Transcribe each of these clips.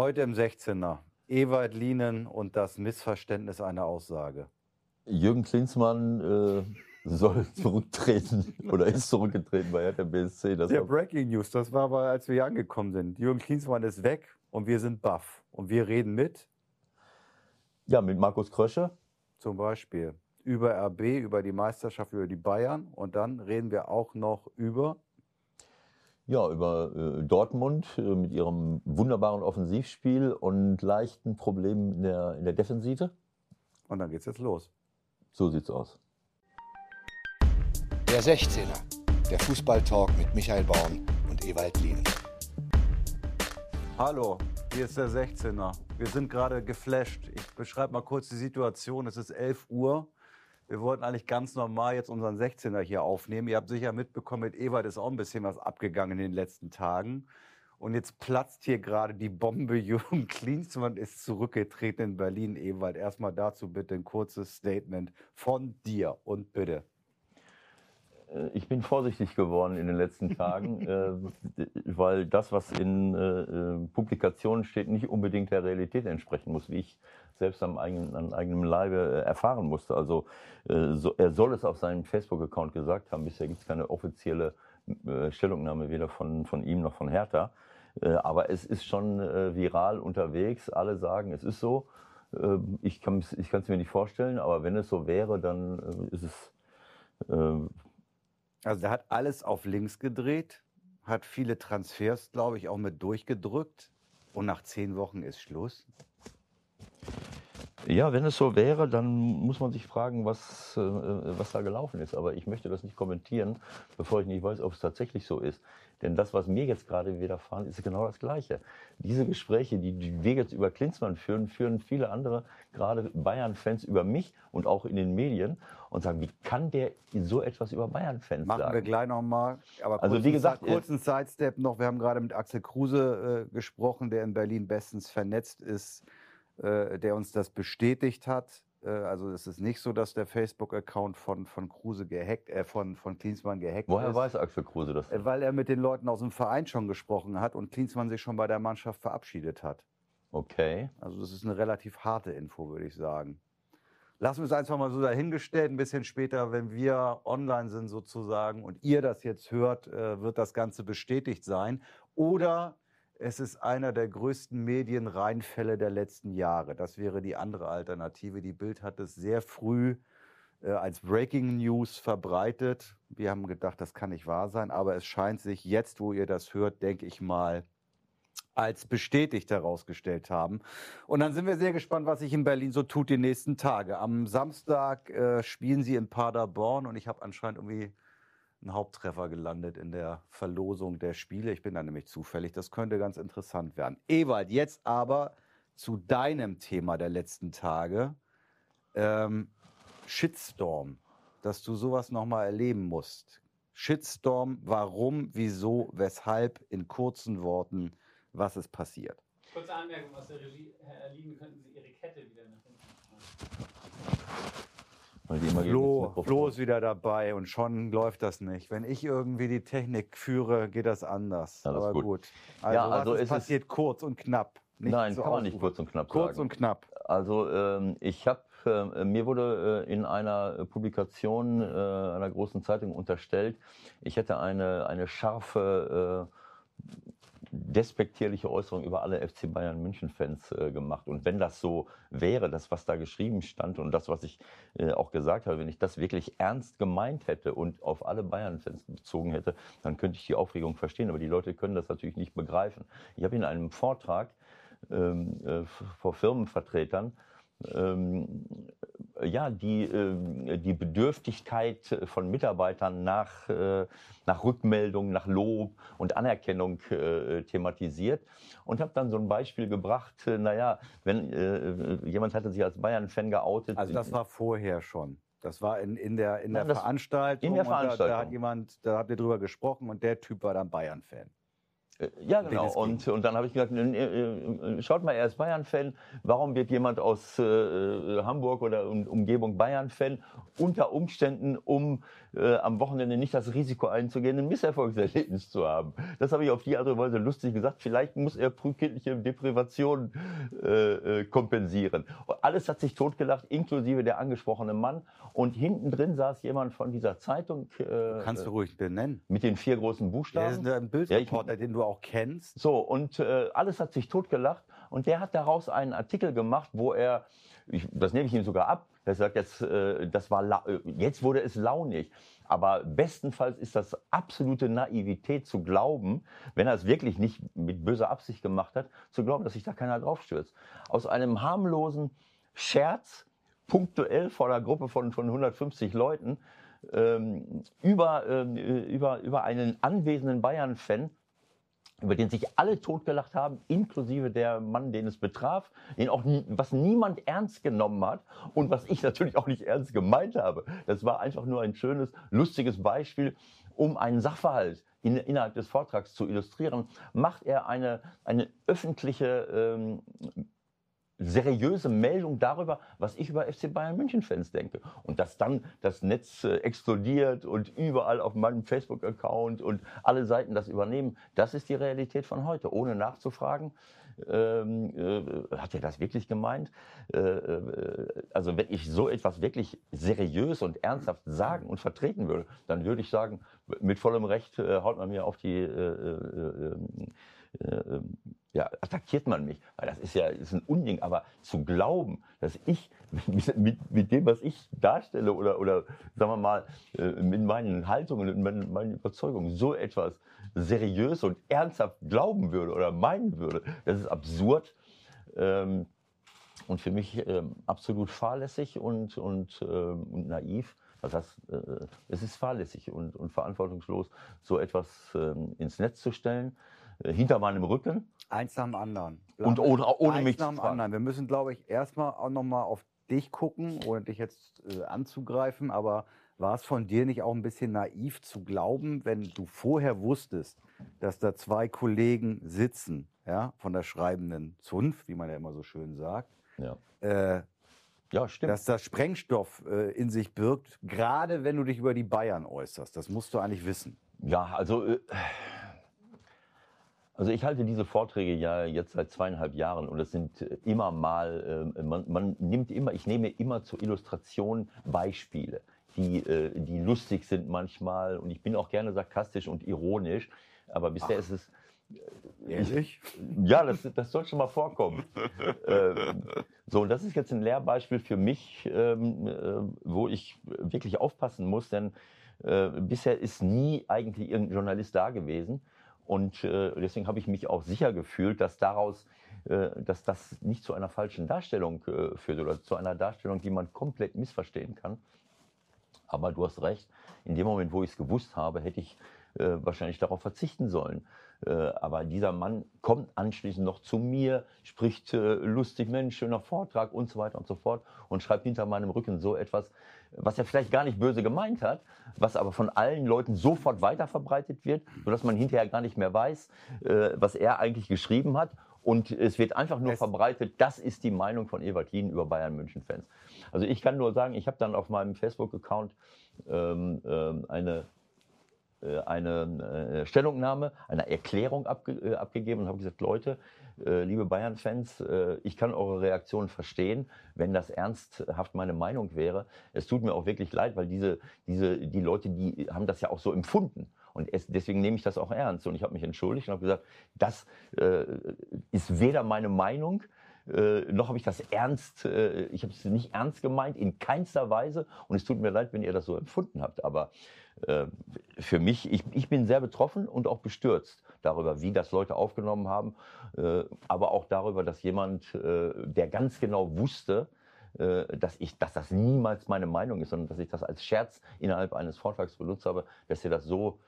Heute im 16er. Ewald Lienen und das Missverständnis einer Aussage. Jürgen Klinsmann äh, soll zurücktreten oder ist zurückgetreten bei Hertha BSC. Das Der Breaking News, das war aber, als wir hier angekommen sind. Jürgen Klinsmann ist weg und wir sind baff. Und wir reden mit? Ja, mit Markus Krösche. Zum Beispiel über RB, über die Meisterschaft, über die Bayern. Und dann reden wir auch noch über ja, über äh, Dortmund äh, mit ihrem wunderbaren Offensivspiel und leichten Problemen in der, in der Defensive. Und dann geht's jetzt los. So sieht's aus. Der 16er, der Fußballtalk mit Michael Baum und Ewald Lien. Hallo, hier ist der 16er. Wir sind gerade geflasht. Ich beschreibe mal kurz die Situation. Es ist 11 Uhr. Wir wollten eigentlich ganz normal jetzt unseren 16er hier aufnehmen. Ihr habt sicher mitbekommen, mit Ewald ist auch ein bisschen was abgegangen in den letzten Tagen. Und jetzt platzt hier gerade die Bombe. Jürgen Klinsmann ist zurückgetreten in Berlin. Ewald, erstmal dazu bitte ein kurzes Statement von dir und bitte. Äh, ich bin vorsichtig geworden in den letzten Tagen, äh, weil das, was in äh, Publikationen steht, nicht unbedingt der Realität entsprechen muss, wie ich selbst am eigenen, an eigenem Leibe erfahren musste. Also er soll es auf seinem Facebook-Account gesagt haben. Bisher gibt es keine offizielle Stellungnahme weder von, von ihm noch von Hertha. aber es ist schon viral unterwegs. Alle sagen, es ist so. ich kann es mir nicht vorstellen, aber wenn es so wäre, dann ist es also der hat alles auf links gedreht, hat viele Transfers, glaube ich, auch mit durchgedrückt. Und nach zehn Wochen ist Schluss. Ja, wenn es so wäre, dann muss man sich fragen, was, äh, was da gelaufen ist. Aber ich möchte das nicht kommentieren, bevor ich nicht weiß, ob es tatsächlich so ist. Denn das, was mir jetzt gerade widerfahren, ist genau das Gleiche. Diese Gespräche, die wir jetzt über Klinsmann führen, führen viele andere, gerade Bayern-Fans über mich und auch in den Medien und sagen, wie kann der so etwas über Bayern-Fans sagen? Machen wir gleich nochmal. Aber also wie gesagt, kurzen Sidestep noch. Wir haben gerade mit Axel Kruse äh, gesprochen, der in Berlin bestens vernetzt ist äh, der uns das bestätigt hat. Äh, also es ist nicht so, dass der Facebook-Account von, von Kruse gehackt, äh, von, von Klinsmann gehackt Woher ist. Woher weiß Axel Kruse das? Äh, weil er mit den Leuten aus dem Verein schon gesprochen hat und Klinsmann sich schon bei der Mannschaft verabschiedet hat. Okay. Also das ist eine relativ harte Info, würde ich sagen. Lassen wir es einfach mal so dahingestellt. Ein bisschen später, wenn wir online sind sozusagen und ihr das jetzt hört, äh, wird das Ganze bestätigt sein. Oder es ist einer der größten Medienreinfälle der letzten Jahre. Das wäre die andere Alternative. Die Bild hat es sehr früh äh, als Breaking News verbreitet. Wir haben gedacht, das kann nicht wahr sein, aber es scheint sich jetzt, wo ihr das hört, denke ich mal, als bestätigt herausgestellt haben. Und dann sind wir sehr gespannt, was sich in Berlin so tut die nächsten Tage. Am Samstag äh, spielen sie in Paderborn und ich habe anscheinend irgendwie ein Haupttreffer gelandet in der Verlosung der Spiele. Ich bin da nämlich zufällig. Das könnte ganz interessant werden. Ewald, jetzt aber zu deinem Thema der letzten Tage. Ähm, Shitstorm, dass du sowas nochmal erleben musst. Shitstorm, warum, wieso, weshalb, in kurzen Worten, was ist passiert? Kurze Anmerkung aus der Regie. Herr Erlin, könnten Sie Ihre Kette wieder nach hinten machen? Flo, Flo ist wieder dabei und schon läuft das nicht. Wenn ich irgendwie die Technik führe, geht das anders. Ja, das Aber gut. gut. Also, ja, also es passiert kurz und knapp. Nicht Nein, so kann man nicht kurz und knapp kurz sagen. Kurz und knapp. Also ähm, ich habe äh, mir wurde äh, in einer Publikation äh, einer großen Zeitung unterstellt, ich hätte eine, eine scharfe äh, despektierliche Äußerung über alle FC Bayern München-Fans äh, gemacht. Und wenn das so wäre, das, was da geschrieben stand und das, was ich äh, auch gesagt habe, wenn ich das wirklich ernst gemeint hätte und auf alle Bayern-Fans bezogen hätte, dann könnte ich die Aufregung verstehen. Aber die Leute können das natürlich nicht begreifen. Ich habe in einem Vortrag ähm, äh, vor Firmenvertretern ähm, ja, die, äh, die Bedürftigkeit von Mitarbeitern nach, äh, nach Rückmeldung, nach Lob und Anerkennung äh, thematisiert und habe dann so ein Beispiel gebracht, äh, naja, wenn äh, jemand hatte sich als Bayern-Fan geoutet. Also das war vorher schon. Das war in, in der, in der Veranstaltung. In der Veranstaltung. Da, da, hat jemand, da habt ihr drüber gesprochen und der Typ war dann Bayern-Fan. Ja, genau. Und, und dann habe ich gesagt, äh, äh, schaut mal, er ist Bayern-Fan. Warum wird jemand aus äh, äh, Hamburg oder um, Umgebung Bayern-Fan? Unter Umständen, um äh, am Wochenende nicht das Risiko einzugehen, ein Misserfolgserlebnis zu haben. Das habe ich auf die Art und Weise lustig gesagt. Vielleicht muss er frühkindliche Deprivation äh, kompensieren. Und alles hat sich totgelacht, inklusive der angesprochene Mann. Und hinten drin saß jemand von dieser Zeitung Kannst du ruhig benennen. mit den vier großen Der Buchstaben. ist ein Bildreporter, den du auch kennst. So, und äh, alles hat sich totgelacht. Und der hat daraus einen Artikel gemacht, wo er, ich, das nehme ich ihm sogar ab, er sagt jetzt, äh, das war äh, jetzt wurde es launig. Aber bestenfalls ist das absolute Naivität zu glauben, wenn er es wirklich nicht mit böser Absicht gemacht hat, zu glauben, dass sich da keiner draufstürzt. Aus einem harmlosen Scherz, punktuell vor einer Gruppe von, von 150 Leuten, ähm, über, ähm, über, über einen anwesenden Bayern-Fan, über den sich alle totgelacht haben, inklusive der Mann, den es betraf, den auch was niemand ernst genommen hat und was ich natürlich auch nicht ernst gemeint habe. Das war einfach nur ein schönes, lustiges Beispiel, um einen Sachverhalt in, innerhalb des Vortrags zu illustrieren, macht er eine, eine öffentliche ähm, seriöse Meldung darüber, was ich über FC Bayern München Fans denke. Und dass dann das Netz äh, explodiert und überall auf meinem Facebook-Account und alle Seiten das übernehmen, das ist die Realität von heute, ohne nachzufragen. Ähm, äh, hat er das wirklich gemeint? Äh, äh, also wenn ich so etwas wirklich seriös und ernsthaft sagen und vertreten würde, dann würde ich sagen, mit vollem Recht äh, haut man mir auf die äh, ja, attackiert man mich. Weil das ist ja ist ein Unding. Aber zu glauben, dass ich mit, mit, dem, was ich darstelle oder, oder sagen wir mal, äh, mit meinen Haltungen und meinen, meinen Überzeugungen so etwas seriös und ernsthaft glauben würde oder meinen würde, das ist absurd. Ähm, und für mich ähm, absolut fahrlässig und, und, ähm, und naiv. Was heißt, äh, es ist fahrlässig und, und verantwortungslos, so etwas ähm, ins Netz zu stellen, äh, hinter meinem Rücken. Eins nach dem anderen. Und ohne- ohne Eins mich nach zu dem fragen. anderen. Wir müssen, glaube ich, erstmal auch nochmal auf dich gucken, ohne dich jetzt äh, anzugreifen. Aber war es von dir nicht auch ein bisschen naiv zu glauben, wenn du vorher wusstest, dass da zwei Kollegen sitzen, ja, von der schreibenden Zunft, wie man ja immer so schön sagt, Ja, äh, ja stimmt. dass das Sprengstoff äh, in sich birgt, gerade wenn du dich über die Bayern äußerst. Das musst du eigentlich wissen. Ja, also, äh, also ich halte diese Vorträge ja jetzt seit zweieinhalb Jahren und es sind äh, immer mal, äh, man, man nimmt immer, ich nehme immer zur Illustration Beispiele, die, äh, die lustig sind manchmal und ich bin auch gerne sarkastisch und ironisch, aber bisher ist es, Ehrlich? ja, das, das soll schon mal vorkommen. ähm, so, und das ist jetzt ein Lehrbeispiel für mich, ähm, äh, wo ich wirklich aufpassen muss, denn äh, bisher ist nie eigentlich irgendein Journalist da gewesen. Und äh, deswegen habe ich mich auch sicher gefühlt, dass daraus, äh, dass das nicht zu einer falschen Darstellung äh, führt oder zu einer Darstellung, die man komplett missverstehen kann. Aber du hast recht, in dem Moment, wo ich es gewusst habe, hätte ich äh, wahrscheinlich darauf verzichten sollen. Äh, aber dieser Mann kommt anschließend noch zu mir, spricht äh, lustig, Mensch, schöner Vortrag und so weiter und so fort und schreibt hinter meinem Rücken so etwas, was er vielleicht gar nicht böse gemeint hat, was aber von allen Leuten sofort weiterverbreitet wird, sodass man hinterher gar nicht mehr weiß, äh, was er eigentlich geschrieben hat. Und es wird einfach nur Es- verbreitet, das ist die Meinung von Ewald Lien über Bayern München Fans. Also ich kann nur sagen, ich habe dann auf meinem Facebook-Account ähm, ähm, eine äh, eine äh, Stellungnahme, eine Erklärung abge äh, abgegeben und habe gesagt, Leute, liebe Bayern-Fans, äh, ich kann eure Reaktion verstehen, wenn das ernsthaft meine Meinung wäre. Es tut mir auch wirklich leid, weil diese, diese, die Leute, die haben das ja auch so empfunden. Und es, deswegen nehme ich das auch ernst. Und ich habe mich entschuldigt und habe gesagt, das äh, ist weder meine Meinung, äh, noch habe ich das ernst, äh, ich habe es nicht ernst gemeint, in keinster Weise. Und es tut mir leid, wenn ihr das so empfunden habt. Aber äh, für mich, ich, ich bin sehr betroffen und auch bestürzt darüber, wie das Leute aufgenommen haben, äh, aber auch darüber, dass jemand, äh, der ganz genau wusste, dass, ich, dass das niemals meine Meinung ist, sondern dass ich das als Scherz innerhalb eines Vortrags benutzt habe, dass er das so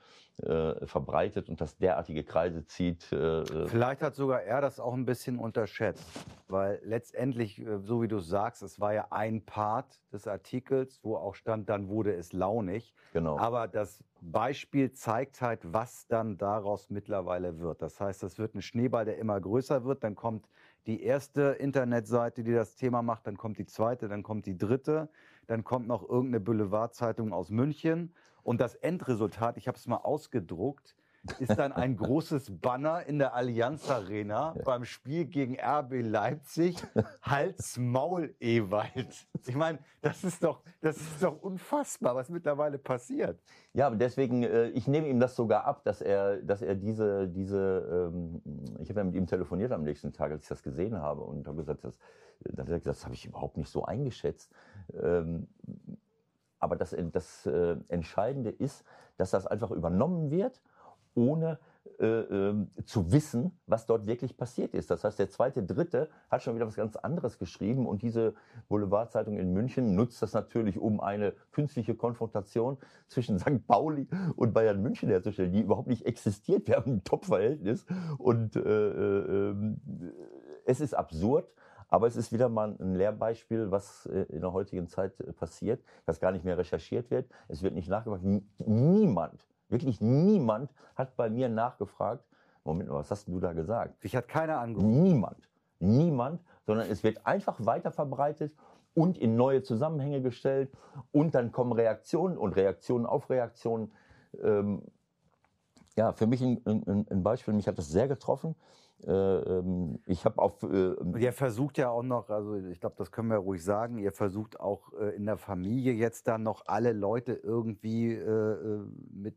äh, verbreitet und das derartige Kreise zieht. Äh, äh, Vielleicht hat sogar er das auch ein bisschen unterschätzt, weil letztendlich, äh, so wie du sagst, es war ja ein Part des Artikels, wo auch stand, dann wurde es launig. genau. Aber das Beispiel zeigt halt, was dann daraus mittlerweile wird. Das heißt, das wird ein Schneeball, der immer größer wird. Dann kommt die erste Internetseite, die das Thema macht, dann kommt die zweite, dann kommt die dritte, dann kommt noch irgendeine Boulevardzeitung aus München. Und das Endresultat, ich habe es mal ausgedruckt, ist dann ein großes Banner in der Allianz Arena beim Spiel gegen RB Leipzig. Hals Maul Ewald. Ich meine, das ist doch, das ist doch unfassbar, was mittlerweile passiert. Ja, aber deswegen, äh, ich nehme ihm das sogar ab, dass er, dass er diese, diese, ähm, ich habe ja mit ihm telefoniert am nächsten Tag, als ich das gesehen habe und habe gesagt, das, das, das habe ich überhaupt nicht so eingeschätzt. Ähm, aber das, das äh, Entscheidende ist, dass das einfach übernommen wird ohne äh, äh, zu wissen, was dort wirklich passiert ist. Das heißt, der zweite, dritte hat schon wieder was ganz anderes geschrieben und diese Boulevardzeitung in München nutzt das natürlich, um eine künstliche Konfrontation zwischen St. Pauli und Bayern München herzustellen, die überhaupt nicht existiert. Wir haben ein Top-Verhältnis und äh, äh, ähm, es ist absurd. Aber es ist wieder mal ein Lehrbeispiel, was äh, in der heutigen Zeit äh, passiert, dass gar nicht mehr recherchiert wird. Es wird nicht nachgefragt. Niemand Wirklich niemand hat bei mir nachgefragt, Moment mal, was hast du da gesagt? Ich hatte keine angerufen. Niemand. Niemand, sondern es wird einfach weiter verbreitet und in neue Zusammenhänge gestellt und dann kommen Reaktionen und Reaktionen auf Reaktionen. Ähm, ja, für mich ein, ein, ein, Beispiel, mich hat das sehr getroffen. Äh, ähm, ich habe auf. Äh, ihr versucht ja auch noch, also ich glaube, das können wir ruhig sagen, ihr versucht auch äh, in der Familie jetzt dann noch alle Leute irgendwie äh, äh, mit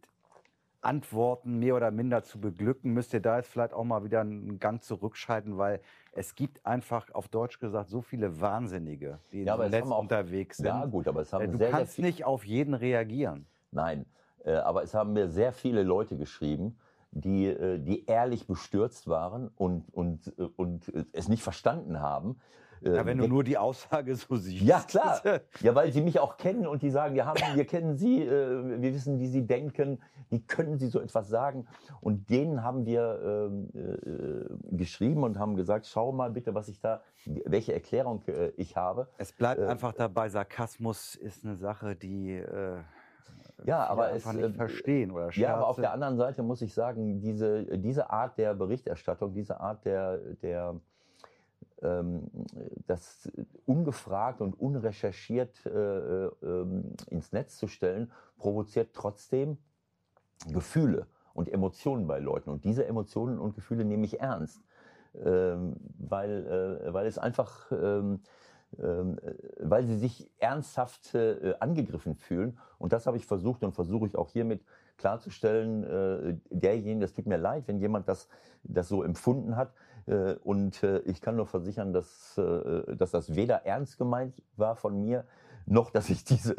Antworten mehr oder minder zu beglücken, müsst ihr da jetzt vielleicht auch mal wieder einen Gang zurückschalten, weil es gibt einfach auf Deutsch gesagt so viele Wahnsinnige, die ja, im Netz unterwegs sind. Ja gut, aber es haben äh, du sehr, kannst sehr nicht auf jeden reagieren. Nein, äh, aber es haben mir sehr viele Leute geschrieben, die, äh, die ehrlich bestürzt waren und, und, und es nicht verstanden haben, ja, wenn du nur die Aussage so siehst. Ja, klar. Ja, weil sie mich auch kennen und die sagen, wir, haben, wir kennen sie, äh, wir wissen, wie sie denken, wie können sie so etwas sagen. Und denen haben wir ähm, äh, geschrieben und haben gesagt, schau mal bitte, was ich da, welche Erklärung äh, ich habe. Es bleibt äh, einfach dabei, Sarkasmus ist eine Sache, die... Äh, ja, aber es, nicht äh, verstehen oder Ja, aber auf der anderen Seite muss ich sagen, diese, diese Art der Berichterstattung, diese Art der, der das ungefragt und unrecherchiert äh, äh, ins Netz zu stellen, provoziert trotzdem Gefühle und Emotionen bei Leuten. Und diese Emotionen und Gefühle nehme ich ernst, ähm, weil, äh, weil es einfach, ähm, ähm, weil sie sich ernsthaft äh, angegriffen fühlen. Und das habe ich versucht und versuche ich auch hiermit klarzustellen, äh, derjenige, das tut mir leid, wenn jemand das, das so empfunden hat. Äh, und äh, ich kann nur versichern, dass, äh, dass das weder ernst gemeint war von mir, noch dass ich diese,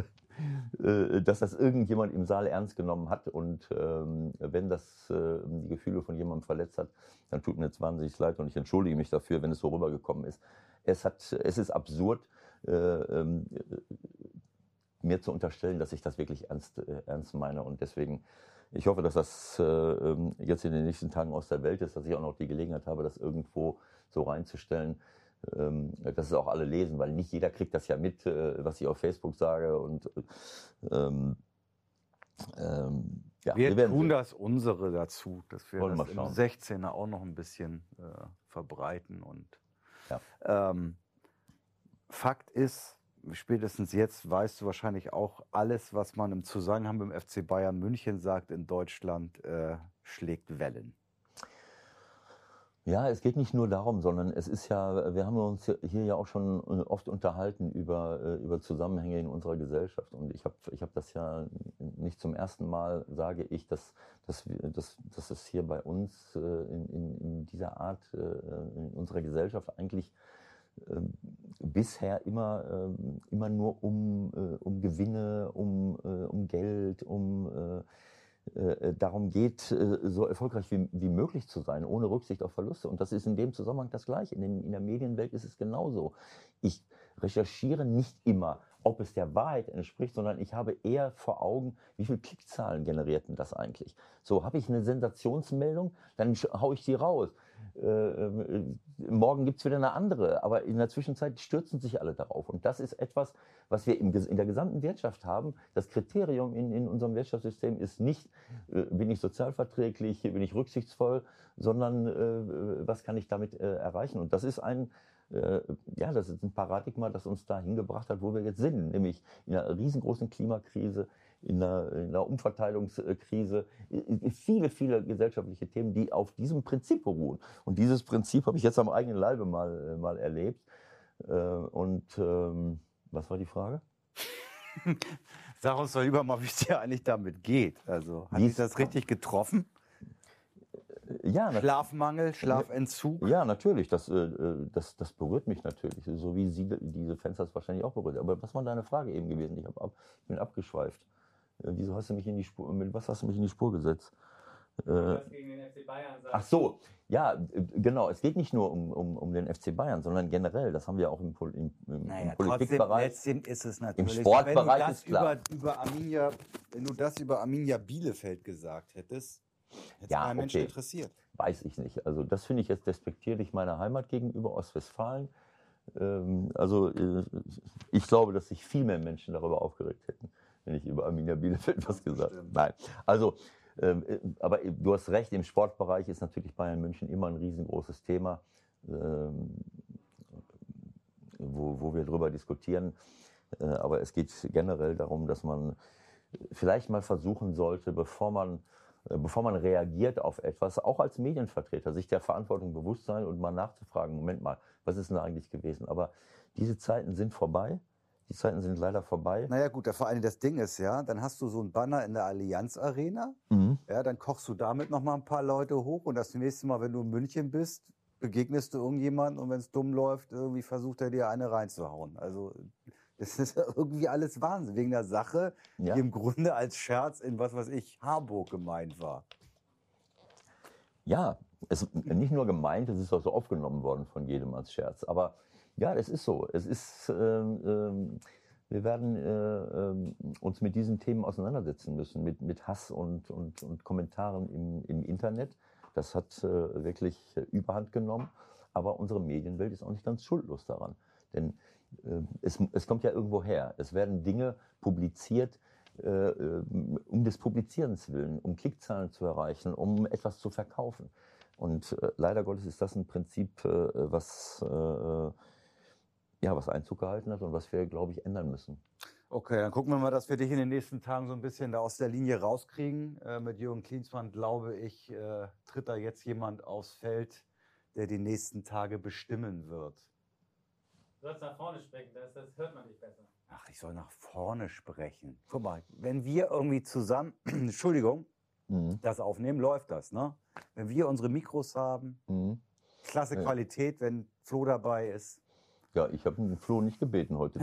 dass das irgendjemand im Saal ernst genommen hat. Und ähm, wenn das die Gefühle von jemandem verletzt hat, dann tut mir jetzt wahnsinnig leid und ich entschuldige mich dafür, wenn es so rübergekommen ist. Es, hat, es ist absurd, äh, ähm, mir zu unterstellen, dass ich das wirklich ernst, ernst meine. Und deswegen, ich hoffe, dass das äh, ähm, jetzt in den nächsten Tagen aus der Welt ist, dass ich auch noch die Gelegenheit habe, das irgendwo so reinzustellen, ähm, dass es auch alle lesen, weil nicht jeder kriegt das ja mit, äh, was ich auf Facebook sage. Und ähm, ähm, ja, wir, wir tun das unsere dazu, dass wir das im 16er auch noch ein bisschen äh, verbreiten. Und ja. ähm, Fakt ist, spätestens jetzt weißt du wahrscheinlich auch, alles, was man im Zusammenhang mit dem FC Bayern München sagt in Deutschland, äh, schlägt Wellen. Ja, es geht nicht nur darum, sondern es ist ja, wir haben uns hier ja auch schon oft unterhalten über, äh, über Zusammenhänge in unserer Gesellschaft. Und ich habe ich hab das ja nicht zum ersten Mal, sage ich, dass, dass, dass, dass es hier bei uns äh, in, in, in dieser Art äh, in unserer Gesellschaft eigentlich bisher immer, ähm, immer nur um, äh, um Gewinne, um, äh, um Geld, um äh, darum geht, so erfolgreich wie, wie möglich zu sein, ohne Rücksicht auf Verluste. Und das ist in dem Zusammenhang das Gleiche. In, den, in der Medienwelt ist es genauso. Ich recherchiere nicht immer, ob es der Wahrheit entspricht, sondern ich habe eher vor Augen, wie viele Klickzahlen generierten das eigentlich. So, habe ich eine Sensationsmeldung, dann haue ich die raus Äh, äh, morgen gibt es wieder eine andere, aber in der Zwischenzeit stürzen sich alle darauf. Und das ist etwas, was wir im, in der gesamten Wirtschaft haben. Das Kriterium in, in unserem Wirtschaftssystem ist nicht, äh, bin ich sozialverträglich, bin ich rücksichtsvoll, sondern äh, was kann ich damit äh, erreichen. Und das ist ein, äh, ja, das ist ein Paradigma, das uns dahin gebracht hat, wo wir jetzt sind, nämlich in einer riesengroßen Klimakrise, in einer, in einer Umverteilungskrise, viele, viele gesellschaftliche Themen, die auf diesem Prinzip beruhen. Und dieses Prinzip habe ich jetzt am eigenen Leibe mal, äh, mal erlebt. Äh, und ähm, was war die Frage? Sag uns doch lieber mal, wie es dir eigentlich damit geht. Also, hat dich das richtig getroffen? Ja, Schlafmangel, Schlafentzug? Ja, natürlich. Das, äh, das, das berührt mich natürlich. So wie Sie diese Fenster es wahrscheinlich auch berührt. Aber was war deine Frage eben gewesen? Ich, ab, ich bin abgeschweift. Äh, wieso hast du mich in die Spur, mit was hast du mich in die Spur gesetzt? Äh, gegen den FC Bayern ach so, ja, genau. Es geht nicht nur um, um, um den FC Bayern, sondern generell. Das haben wir auch im, im, im, naja, im Politikbereich. Trotzdem ist es natürlich. Im Sportbereich ist klar. Über, über Arminia, wenn du das über Arminia Bielefeld gesagt hättest, hätte ja, kein okay. Mensch interessiert. Weiß ich nicht. Also das finde ich jetzt despektierlich meiner Heimat gegenüber Ostwestfalen. Ähm, also äh, ich glaube, dass sich viel mehr Menschen darüber aufgeregt hätten wenn ich über Arminia Bielefeld was gesagt habe. Nein. Also, ähm, äh, aber du hast recht, im Sportbereich ist natürlich Bayern München immer ein riesengroßes Thema, ähm, wo, wo wir darüber diskutieren. Äh, aber es geht generell darum, dass man vielleicht mal versuchen sollte, bevor man äh, bevor man reagiert auf etwas, auch als Medienvertreter, sich der Verantwortung bewusst sein und mal nachzufragen, Moment mal, was ist denn da eigentlich gewesen? Aber diese Zeiten sind vorbei. Die Zeiten sind leider vorbei. Naja gut, vor allem das Ding ist ja, dann hast du so ein Banner in der Allianz Arena, Mhm. ja, dann kochst du damit noch mal ein paar Leute hoch und das nächste Mal, wenn du in München bist, begegnest du irgendjemanden und wenn es dumm läuft, irgendwie versucht er dir eine reinzuhauen. Also das ist irgendwie alles Wahnsinn, wegen der Sache, Ja. die im Grunde als Scherz in was weiß ich, Harburg gemeint war. Ja, es ist nicht nur gemeint, es ist auch so aufgenommen worden von jedem als Scherz. Aber ja, es ist so. Es ist, ähm, ähm, wir werden äh, ähm, uns mit diesen Themen auseinandersetzen müssen, mit, mit Hass und, und, und Kommentaren im, im Internet. Das hat äh, wirklich äh, Überhand genommen. Aber unsere Medienwelt ist auch nicht ganz schuldlos daran. Denn äh, es, es kommt ja irgendwo her. Es werden Dinge publiziert, äh, äh, um des Publizierens willen, um Klickzahlen zu erreichen, um etwas zu verkaufen. Und äh, leider Gottes ist das ein Prinzip, äh, was, äh, ja, was Einzug gehalten hat und was wir, glaube ich, ändern müssen. Okay, dann gucken wir mal, dass wir dich in den nächsten Tagen so ein bisschen da aus der Linie rauskriegen. Äh, mit Jürgen Klinsmann, glaube ich, äh, tritt da jetzt jemand aufs Feld, der die nächsten Tage bestimmen wird. Du sollst nach vorne sprechen, das, das hört man nicht besser. Ach, ich soll nach vorne sprechen. Guck mal, wenn wir irgendwie zusammen, Entschuldigung, Mhm. das aufnehmen, läuft das, ne? Wenn wir unsere Mikros haben, Mhm. klasse Ja. Qualität, wenn Flo dabei ist. Ja, ich habe den Flo nicht gebeten, heute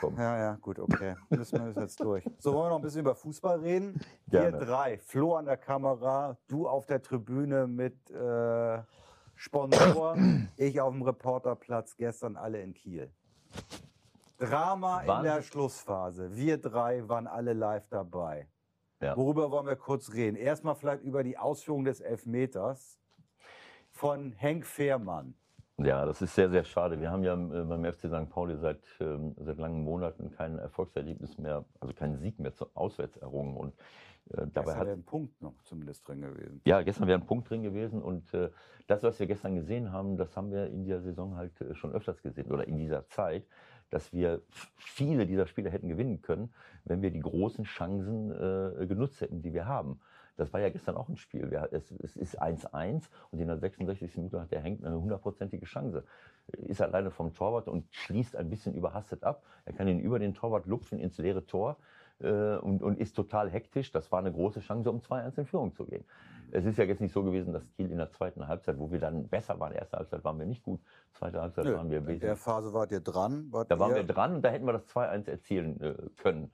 kommen. ja, ja, gut, okay. Müssen wir jetzt durch. So, wollen wir noch ein bisschen über Fußball reden? Gerne. Wir drei, Flo an der Kamera, du auf der Tribüne mit äh, Sponsor, ich auf dem Reporterplatz, gestern alle in Kiel. Drama in Wann? der Schlussphase. Wir drei waren alle live dabei. Ja. Worüber wollen wir kurz reden? Erstmal vielleicht über die Ausführung des Elfmeters von Henk Fehrmann. Ja, das ist sehr, sehr schade. Wir haben ja äh, beim FC St. Pauli seit, ähm, seit langen Monaten kein Erfolgserlebnis mehr, also keinen Sieg mehr zu, auswärts errungen. Und äh, dabei Dabei hat wäre ein Punkt noch zumindest drin gewesen. Ja, gestern wäre ein Punkt drin gewesen und äh, das, was wir gestern gesehen haben, das haben wir in dieser Saison halt äh, schon öfters gesehen oder in dieser Zeit, dass wir viele dieser Spiele hätten gewinnen können, wenn wir die großen Chancen äh, genutzt hätten, die wir haben. Das war ja gestern auch ein Spiel. Es, es ist 1-1 und in der 66. Minute hat der Henk eine hundertprozentige Chance. Ist alleine vom Torwart und schließt ein bisschen überhastet ab. Er kann ihn über den Torwart lupfen ins leere Tor äh, und, und ist total hektisch. Das war eine große Chance, um 2-1 in Führung zu gehen. Es ist ja jetzt nicht so gewesen, dass Kiel in der zweiten Halbzeit, wo wir dann besser waren, erste Halbzeit waren wir nicht gut, zweite Halbzeit Nö, waren wir in der. Phase wart ihr dran. Wart Da waren wir dran und da hätten wir das 2-1 erzielen äh, können.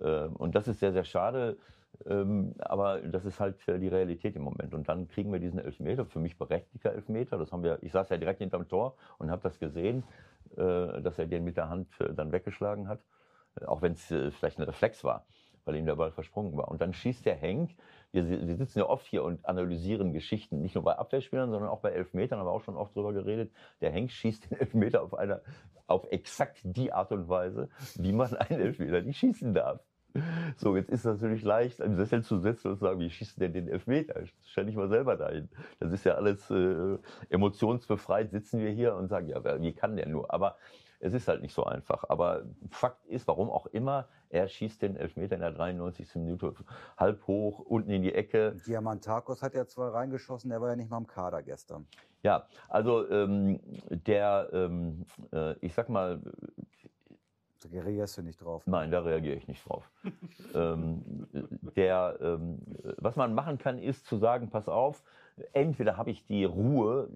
Ähm, und das ist sehr, sehr schade. Ähm, aber das ist halt äh, die Realität im Moment. Und dann kriegen wir diesen Elfmeter, für mich berechtigter Elfmeter. Das haben wir, ich saß ja direkt hinterm Tor und habe das gesehen, äh, dass er den mit der Hand äh, dann weggeschlagen hat. Auch wenn es vielleicht ein Reflex war. weil ihm der Ball versprungen war. Und dann schießt der Henk, wir, wir sitzen ja oft hier und analysieren Geschichten, nicht nur bei Abwehrspielern, sondern auch bei Elfmetern, haben wir auch schon oft drüber geredet. Der Henk schießt den Elfmeter auf einer, auf exakt die Art und Weise, wie man einen Elfmeter nicht schießen darf. So, jetzt ist es natürlich leicht, einen Sessel zu setzen und zu sagen, wie schießt denn den Elfmeter? Stell dich mal selber dahin. Das ist ja alles äh, emotionsbefreit, sitzen wir hier und sagen, ja, wie kann der nur? Aber es ist halt nicht so einfach. Aber Fakt ist, warum auch immer, er schießt den Elfmeter in der 93. Minute halb hoch, unten in die Ecke. Diamantakos hat ja zwar reingeschossen, der war ja nicht mal im Kader gestern. Ja, also ähm, der, ähm, äh, ich sag mal, reagierst du nicht drauf. Nein, da reagiere ich nicht drauf. ähm, der, ähm, was man machen kann, ist zu sagen, pass auf, entweder habe ich die Ruhe,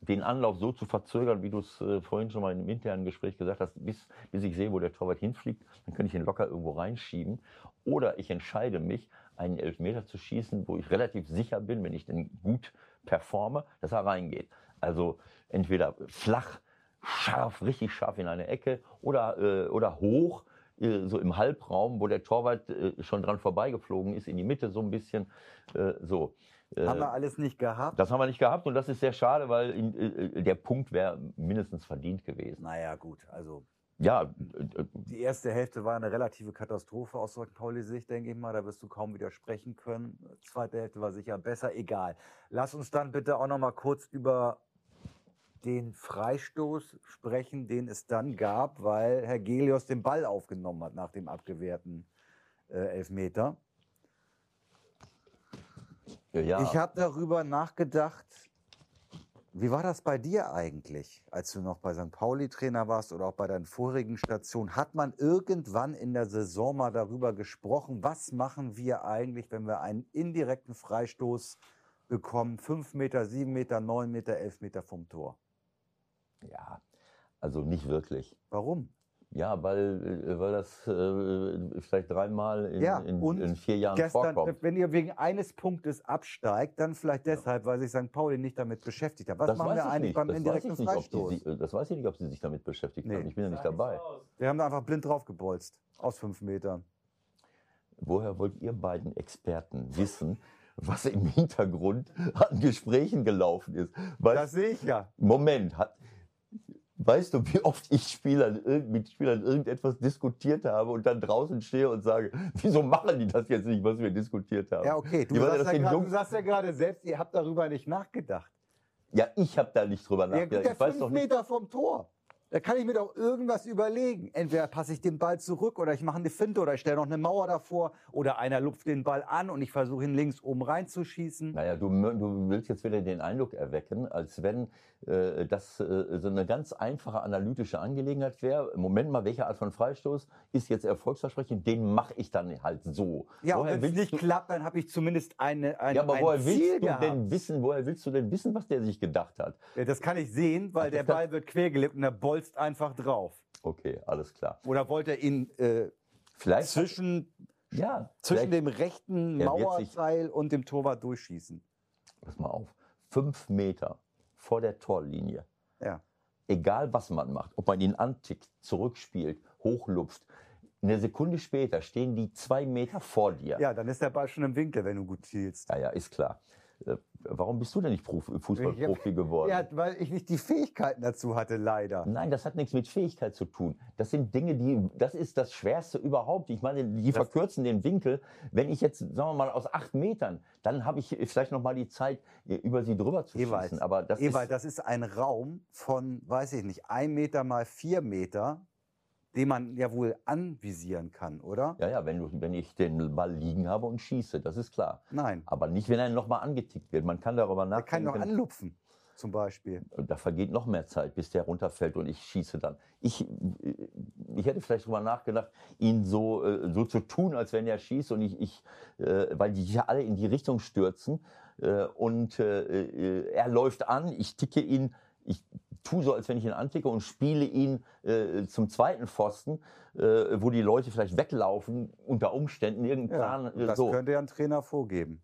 den Anlauf so zu verzögern, wie du es äh, vorhin schon mal im internen Gespräch gesagt hast, bis, bis ich sehe, wo der Torwart hinfliegt, dann kann ich ihn locker irgendwo reinschieben. Oder ich entscheide mich, einen Elfmeter zu schießen, wo ich relativ sicher bin, wenn ich den gut performe, dass er reingeht. Also entweder flach, scharf, richtig scharf in eine Ecke oder, äh, oder hoch, äh, so im Halbraum, wo der Torwart äh, schon dran vorbeigeflogen ist, in die Mitte so ein bisschen. Äh, so. Äh, Haben wir alles nicht gehabt? das haben wir nicht gehabt und das ist sehr schade, weil in, äh, der Punkt wäre mindestens verdient gewesen. Naja, gut. Also Ja, äh, die erste Hälfte war eine relative Katastrophe aus St. Pauli-Sicht, denke ich mal. Da wirst du kaum widersprechen können. Zweite Hälfte war sicher besser. Egal. Lass uns dann bitte auch noch mal kurz über den Freistoß sprechen, den es dann gab, weil Herr Gelios den Ball aufgenommen hat nach dem abgewehrten äh, Elfmeter. ja. Ich habe darüber nachgedacht, wie war das bei dir eigentlich, als du noch bei St. Pauli Trainer warst oder auch bei deinen vorigen Stationen? Hat man irgendwann in der Saison mal darüber gesprochen, was machen wir eigentlich, wenn wir einen indirekten Freistoß bekommen, 5 Meter, 7 Meter, 9 Meter, 11 Meter vom Tor? Ja, also nicht wirklich. Warum? Ja, weil, äh, weil das äh, vielleicht dreimal in, Ja, in, und in vier Jahren Gestern, vorkommt. wenn ihr wegen eines Punktes absteigt, dann vielleicht deshalb, weil sich St. Pauli nicht damit beschäftigt hat. Was Das machen wir ich eigentlich nicht. beim Das indirekten ich nicht, Freistoß? sich- äh, Das weiß ich nicht, ob sie sich damit beschäftigt Nee. haben. Ich bin ja nicht dabei. Wir haben da einfach blind draufgebolzt. Aus fünf Metern. Woher wollt ihr beiden Experten wissen, was im Hintergrund an Gesprächen gelaufen ist? Weißt, Das sehe ich ja. Moment, hat, weißt du, wie oft ich Spielern, mit Spielern irgendetwas diskutiert habe und dann draußen stehe und sage, wieso machen die das jetzt nicht, was wir diskutiert haben? Ja, okay. Du sagst ja, grad, du sagst ja gerade selbst, ihr habt darüber nicht nachgedacht. Ja, ich habe da nicht drüber Ja, gut, nachgedacht. der ich fünf doch nicht. Meter vom Tor. Da kann ich mir doch irgendwas überlegen. Entweder passe ich den Ball zurück oder ich mache eine Finte oder ich stelle noch eine Mauer davor oder einer lupft den Ball an und ich versuche ihn links oben reinzuschießen. Naja, du, du willst jetzt wieder den Eindruck erwecken, als wenn äh, das äh, so eine ganz einfache analytische Angelegenheit wäre. Moment mal, welche Art von Freistoß ist jetzt erfolgsversprechend? Den mache ich dann halt so. Ja, und wenn es nicht klappt, dann habe ich zumindest eine, ein, Ja, aber ein woher Ziel willst du gehabt. denn wissen, woher willst du denn wissen, was der sich gedacht hat? Ja, das kann ich sehen, weil Ach, der Ball wird quergelegt und er bolzt einfach drauf. Okay, alles klar. Oder wollte er ihn äh, Vielleicht zwischen, ja, zwischen dem rechten Er Mauerteil und dem Torwart durchschießen? pass mal auf, fünf Meter vor der Torlinie, Ja. egal was man macht, ob man ihn antickt, zurückspielt, hochlupft, eine Sekunde später stehen die zwei Meter vor dir. ja, dann ist der Ball schon im Winkel, wenn du gut zielst. Ja, ja, ist klar. Äh, Warum bist du denn nicht Profi, Fußballprofi geworden? Ja, weil ich nicht die Fähigkeiten dazu hatte, leider. Nein, das hat nichts mit Fähigkeit zu tun. Das sind Dinge, die, das ist das Schwerste überhaupt. Ich meine, die Das- verkürzen den Winkel. Wenn ich jetzt, sagen wir mal, aus acht Metern, dann habe ich vielleicht noch mal die Zeit, äh, über sie drüber zu Ewald, schießen. Aber das Ewald, ist, das ist ein Raum von, weiß ich nicht, ein Meter mal vier Meter, den man ja wohl anvisieren kann, oder? ja, ja, wenn, du, wenn ich den Ball liegen habe und schieße, das ist klar. Nein. Aber nicht, wenn er noch mal angetickt wird. Man kann darüber Er kann nachdenken. noch anlupfen, zum Beispiel. Da vergeht noch mehr Zeit, bis der runterfällt und ich schieße dann. Ich, ich hätte vielleicht drüber nachgedacht, ihn so, äh, so zu tun, als wenn er schießt und ich, ich äh, weil die ja alle in die Richtung stürzen äh, und er läuft an, ich ticke ihn, ich tue so, als wenn ich ihn anticke und spiele ihn äh, zum zweiten Pfosten, äh, wo die Leute vielleicht weglaufen unter Umständen irgendein Ja, Plan. äh, das so. könnte ja ein Trainer vorgeben.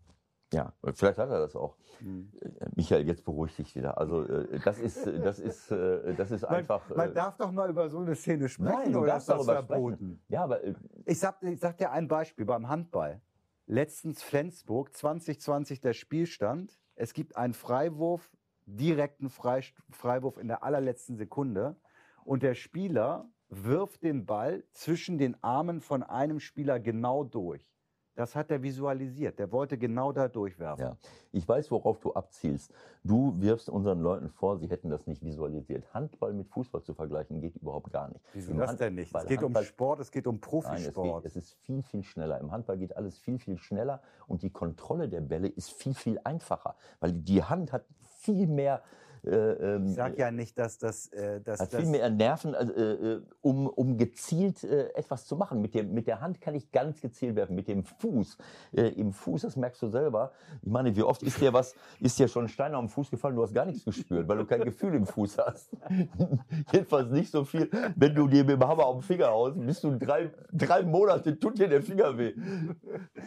Ja, vielleicht hat er das auch. Hm. Äh, Michael, jetzt beruhig dich wieder. Also äh, das ist, das ist, das ist Man, einfach. man äh, darf doch mal über so eine Szene sprechen, Nein, du oder darfst ist das verboten? sprechen. Ja, aber Ich sag, ich sag dir ein Beispiel beim Handball. Letztens Flensburg, 2020 der Spielstand. Es gibt einen Freiwurf, direkten Freiwurf in der allerletzten Sekunde. Und der Spieler wirft den Ball zwischen den Armen von einem Spieler genau durch. Das hat er visualisiert. Der wollte genau da durchwerfen. Ja. ich weiß, worauf du abzielst. Du wirfst unseren Leuten vor, sie hätten das nicht visualisiert. Handball mit Fußball zu vergleichen geht überhaupt gar nicht. Wieso das Hand- denn nicht? Es geht um Handball- Sport, es geht um Nein, es, Profisport. geht, es ist viel, viel schneller. Im Handball geht alles viel, viel schneller und die Kontrolle der Bälle ist viel, viel einfacher, weil die Hand hat viel mehr, äh, ähm, ich sag ja nicht, dass das, äh, dass hat das viel mehr Nerven, also, äh, äh, um, um gezielt äh, etwas zu machen. Mit, dem, mit der Hand kann ich ganz gezielt werfen. Mit dem Fuß, äh, im Fuß, das merkst du selber. Ich meine, wie oft ist dir was, ist dir schon ein Stein am Fuß gefallen, du hast gar nichts gespürt, weil du kein Gefühl im Fuß hast. Jedenfalls nicht so viel. Wenn du dir mit dem Hammer auf den Finger haust, bist du drei, drei Monate, tut dir der Finger weh.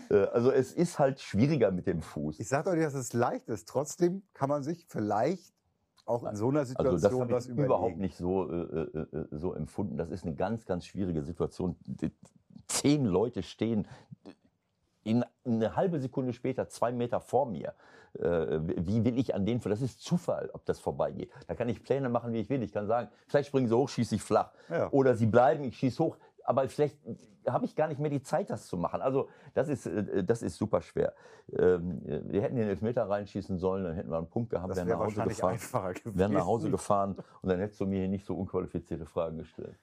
Äh, also es ist halt schwieriger mit dem Fuß. Ich sage doch nicht, dass es leicht ist. Trotzdem kann man sich vielleicht auch in so einer Situation Also das habe was ich überlegen. überhaupt nicht so, äh, äh, äh, so empfunden. Das ist eine ganz, ganz schwierige Situation. Zehn Leute stehen in eine halbe Sekunde später zwei Meter vor mir. Äh, Wie will ich an denen, das ist Zufall, ob das vorbeigeht. Da kann ich Pläne machen, wie ich will. Ich kann sagen, vielleicht springen sie hoch, schieße ich flach. Ja. Oder sie bleiben, ich schieße hoch. Aber vielleicht habe ich gar nicht mehr die Zeit, das zu machen. Also das ist, äh, das ist super schwer. Ähm, Wir hätten den Elfmeter reinschießen sollen, dann hätten wir einen Punkt gehabt, das wären wäre nach Hause gefahren wären nach Hause gefahren und dann hättest du mir hier nicht so unqualifizierte Fragen gestellt.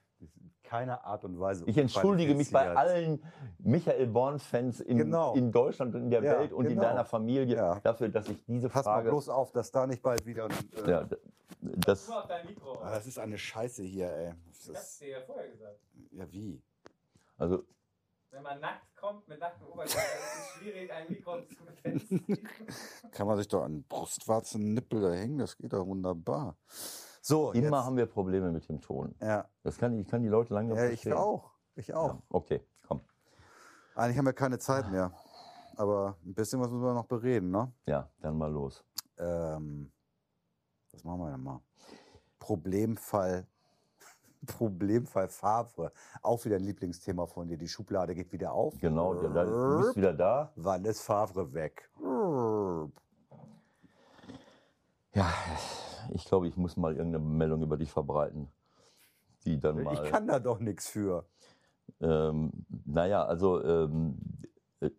Keine Art und Weise. Ich entschuldige mich bei allen Michael Born-Fans in, Genau. in Deutschland und in der Ja, Welt und in genau. deiner Familie Ja. dafür, dass ich diese Pass mal Frage. bloß auf, dass da nicht bald wieder. ein, Äh, Ja, das, Mikro. Ah, das ist eine Scheiße hier, ey. Das Ich hab's ist, dir ja vorher gesagt. Ja, wie? also, Wenn man nackt kommt mit nacktem Oberkörper, ist es schwierig, ein Mikro zu befestigen. Kann man sich doch an Brustwarzen, Nippel da hängen? Das geht doch wunderbar. So, immer jetzt, haben wir Probleme mit dem Ton. Ja, Das kann, ich kann die Leute langsam ja ich verstehen. auch. Ich auch. Ja, okay, komm. Eigentlich haben wir keine Zeit mehr. Aber ein bisschen was müssen wir noch bereden, ne? Ja, dann mal los. Ähm, was machen wir denn mal? Problemfall. Problemfall Favre. Auch wieder ein Lieblingsthema von dir. Die Schublade geht wieder auf. Genau, da, du bist wieder da. Wann ist Favre weg? Ja, ich glaube, ich muss mal irgendeine Meldung über dich verbreiten. Die dann mal. Ich kann da doch nichts für. Ähm, naja, also ähm, äh,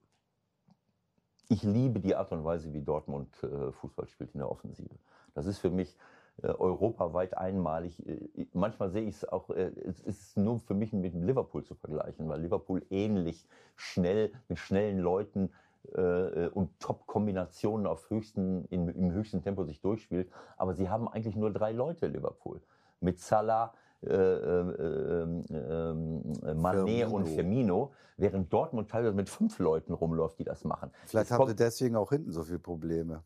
ich liebe die Art und Weise, wie Dortmund äh, Fußball spielt in der Offensive. Das ist für mich europaweit einmalig. Äh, manchmal sehe ich es auch, äh, es ist nur für mich mit Liverpool zu vergleichen, weil Liverpool ähnlich schnell mit schnellen Leuten äh, und Top-Kombinationen auf höchsten, im höchsten Tempo sich durchspielt. Aber sie haben eigentlich nur drei Leute, Liverpool. Mit Salah, äh, äh, äh, äh, Firmino. und Firmino, während Dortmund teilweise mit fünf Leuten rumläuft, die das machen. Vielleicht haben sie deswegen auch hinten so viele Probleme.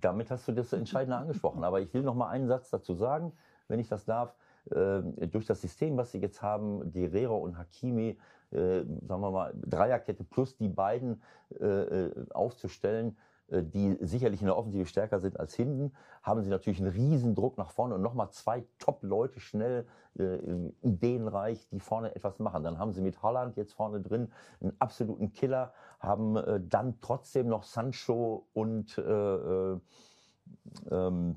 Damit hast du das Entscheidende angesprochen. Aber ich will noch mal einen Satz dazu sagen, wenn ich das darf. Äh, durch das System, was sie jetzt haben, Guerrero und Hakimi, äh, sagen wir mal, Dreierkette plus die beiden äh, aufzustellen, die sicherlich in der Offensive stärker sind als hinten, haben sie natürlich einen riesen Druck nach vorne und nochmal zwei Top-Leute schnell, äh, ideenreich, die vorne etwas machen. Dann haben sie mit Holland jetzt vorne drin einen absoluten Killer, haben äh, dann trotzdem noch Sancho und äh, äh, ähm,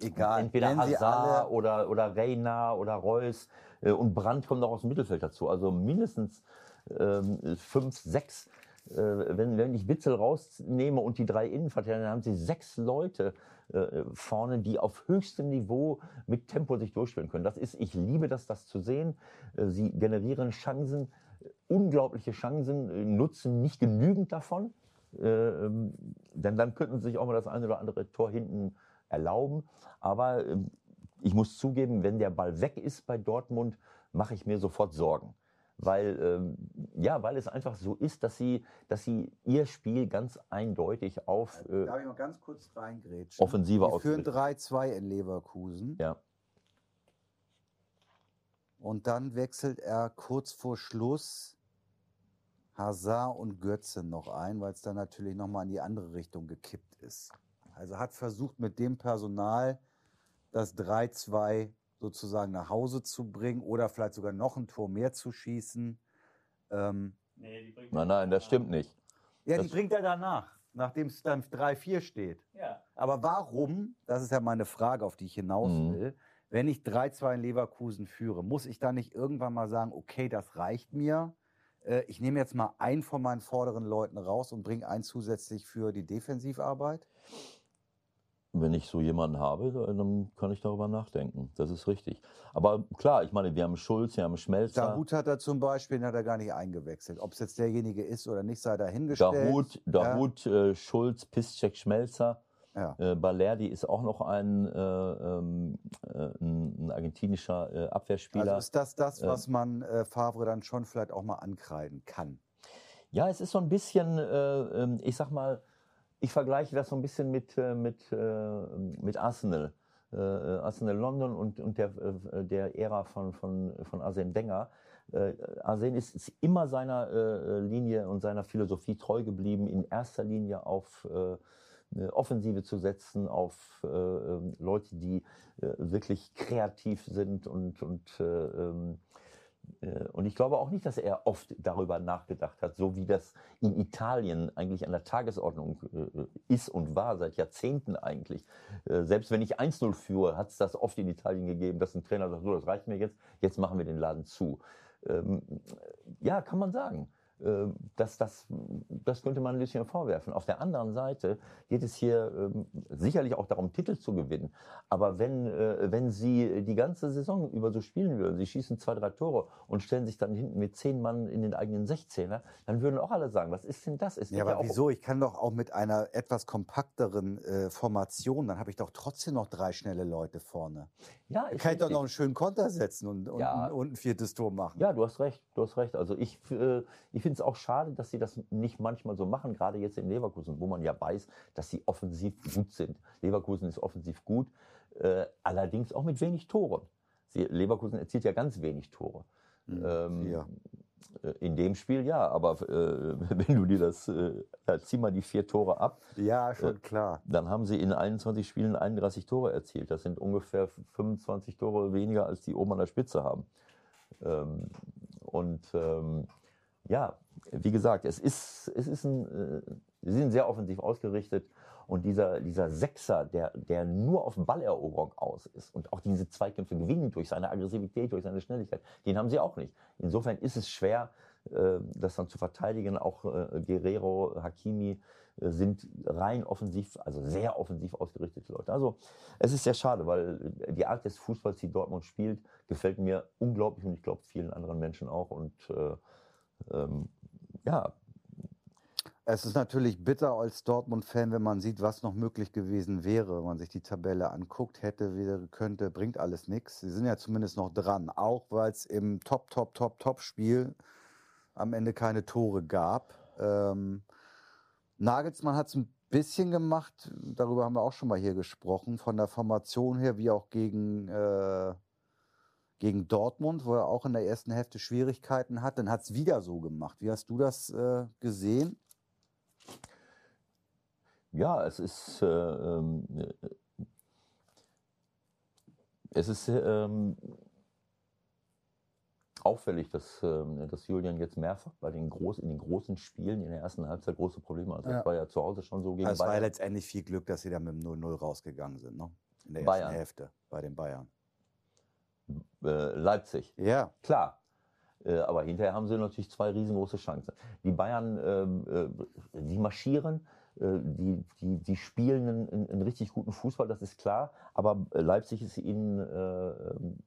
Egal. entweder Hazard oder, oder Reina oder Reus äh, und Brandt kommt noch aus dem Mittelfeld dazu. Also mindestens ähm, fünf, sechs. Äh, wenn, wenn ich Witzel rausnehme und die drei Innenverteidiger, dann haben sie sechs Leute äh, vorne, die auf höchstem Niveau mit Tempo sich durchspielen können. Das ist, ich liebe das, das zu sehen. Äh, sie generieren Chancen, unglaubliche Chancen, äh, nutzen nicht genügend davon. Äh, ähm, denn dann könnten sie sich auch mal das eine oder andere Tor hinten erlauben. Aber ähm, ich muss zugeben, wenn der Ball weg ist bei Dortmund, mache ich mir sofort Sorgen. Weil, ähm, ja, weil es einfach so ist, dass sie, dass sie ihr Spiel ganz eindeutig auf äh, Darf ich mal ganz kurz reingrätschen? Offensive Die führen ausgerichtet. 3-2 in Leverkusen. Ja, Und dann wechselt er kurz vor Schluss Hazard und Götze noch ein, weil es dann natürlich nochmal in die andere Richtung gekippt ist. Also hat versucht mit dem Personal das 3-2 sozusagen nach Hause zu bringen oder vielleicht sogar noch ein Tor mehr zu schießen. Ähm, Nee, Nein, nein, das stimmt nicht. ja, Das- die bringt er danach, nachdem es dann 3-4 steht. Ja, Aber warum, das ist ja meine Frage, auf die ich hinaus Mhm. Wenn ich 3-2 in Leverkusen führe, muss ich dann nicht irgendwann mal sagen, okay, das reicht mir. Äh, Ich nehme jetzt mal einen von meinen vorderen Leuten raus und bringe einen zusätzlich für die Defensivarbeit? Wenn ich so jemanden habe, dann kann ich darüber nachdenken. Das ist richtig. Aber klar, ich meine, wir haben Schulz, wir haben Schmelzer. Dahut hat er zum Beispiel, den hat er gar nicht eingewechselt. Ob es jetzt derjenige ist oder nicht, sei dahingestellt. Dahut, Dahut äh, Schulz, Piszczek, Schmelzer. Ja. Äh, Balerdi ist auch noch ein, äh, ähm, äh, ein, argentinischer äh, Abwehrspieler. Also ist das das, Äh, was man äh, Favre dann schon vielleicht auch mal ankreiden kann? Ja, es ist so ein bisschen, äh, ähm, ich sag mal, ich vergleiche das so ein bisschen mit, mit, mit Arsenal. Arsenal London und, und der, der Ära von, von, von Arsene Wenger. Äh, Arsene ist, ist immer seiner Linie und seiner Philosophie treu geblieben, in erster Linie auf Offensive zu setzen, auf äh, ähm, Leute, die äh, wirklich kreativ sind und, und äh, ähm, äh, Und ich glaube auch nicht, dass er oft darüber nachgedacht hat, so wie das in Italien eigentlich an der Tagesordnung äh, ist und war, seit Jahrzehnten eigentlich. Äh, Selbst wenn ich 1-0 führe, hat es das oft in Italien gegeben, dass ein Trainer sagt, so, das reicht mir jetzt, jetzt machen wir den Laden zu. Ähm, Ja, kann man sagen. Äh, Das, das, das könnte man Lucien vorwerfen. Auf der anderen Seite geht es hier ähm, sicherlich auch darum, Titel zu gewinnen. Aber wenn, äh, wenn Sie die ganze Saison über so spielen würden, Sie schießen zwei, drei Tore und stellen sich dann hinten mit zehn Mann in den eigenen 16er, dann würden auch alle sagen, was ist denn das? Es Ja, aber auch wieso? Ich kann doch auch mit einer etwas kompakteren äh, Formation, dann habe ich doch trotzdem noch drei schnelle Leute vorne. Ja, ist kann ich doch noch einen schönen Konter setzen und, und, Ja. ein, und ein viertes Tor machen. Ja, du hast recht, du hast recht. Also ich, äh, ich finde es auch schade, dass sie das nicht manchmal so machen, gerade jetzt in Leverkusen, wo man ja weiß, dass sie offensiv gut sind. Leverkusen ist offensiv gut, äh, allerdings auch mit wenig Toren. Sie, Leverkusen erzielt ja ganz wenig Tore. Hm, Ähm, vier. äh, In dem Spiel ja, aber äh, wenn du dir das, äh, ja, zieh mal die vier Tore ab, ja, schon äh, klar. dann haben sie in 21 Spielen 31 Tore erzielt. Das sind ungefähr 25 Tore weniger, als die oben an der Spitze haben. Ähm, und ähm, ja, wie gesagt, es ist, es ist ein, äh, sie sind sehr offensiv ausgerichtet. Und dieser, dieser Sechser, der, der nur auf Balleroberung aus ist und auch diese Zweikämpfe gewinnt durch seine Aggressivität, durch seine Schnelligkeit, den haben sie auch nicht. Insofern ist es schwer, äh, das dann zu verteidigen. Auch äh, Guerrero, Hakimi sind rein offensiv, also sehr offensiv ausgerichtete Leute. Also es ist sehr schade, weil die Art des Fußballs, die Dortmund spielt, gefällt mir unglaublich und ich glaube vielen anderen Menschen auch. Und äh, ähm, ja, Es ist natürlich bitter als Dortmund-Fan, wenn man sieht, was noch möglich gewesen wäre, wenn man sich die Tabelle anguckt, hätte, wäre, könnte, bringt alles nichts. Sie sind ja zumindest noch dran, auch weil es im Top, Top, Top, Top-Spiel am Ende keine Tore gab. Ähm, Nagelsmann hat es ein bisschen gemacht, darüber haben wir auch schon mal hier gesprochen, von der Formation her, wie auch gegen, äh, gegen Dortmund, wo er auch in der ersten Hälfte Schwierigkeiten hat. Dann hat es wieder so gemacht. Wie hast du das äh, gesehen? Ja, es ist, äh, ähm, äh, es ist ähm, auffällig, dass, ähm, dass Julian jetzt mehrfach bei den groß, in den großen Spielen in der ersten Halbzeit große Probleme hat. Das Ja. war ja zu Hause schon so gegen Also es war ja letztendlich viel Glück, dass sie da mit dem 0-0 rausgegangen sind, ne? In der ersten Bayern. Hälfte bei den Bayern. Äh, Leipzig. Ja, Klar. Äh, aber hinterher haben sie natürlich zwei riesengroße Chancen. Die Bayern, ähm, äh, die marschieren, äh, die, die, die spielen einen, einen, richtig guten Fußball, das ist klar. Aber Leipzig ist ihnen äh, ähm,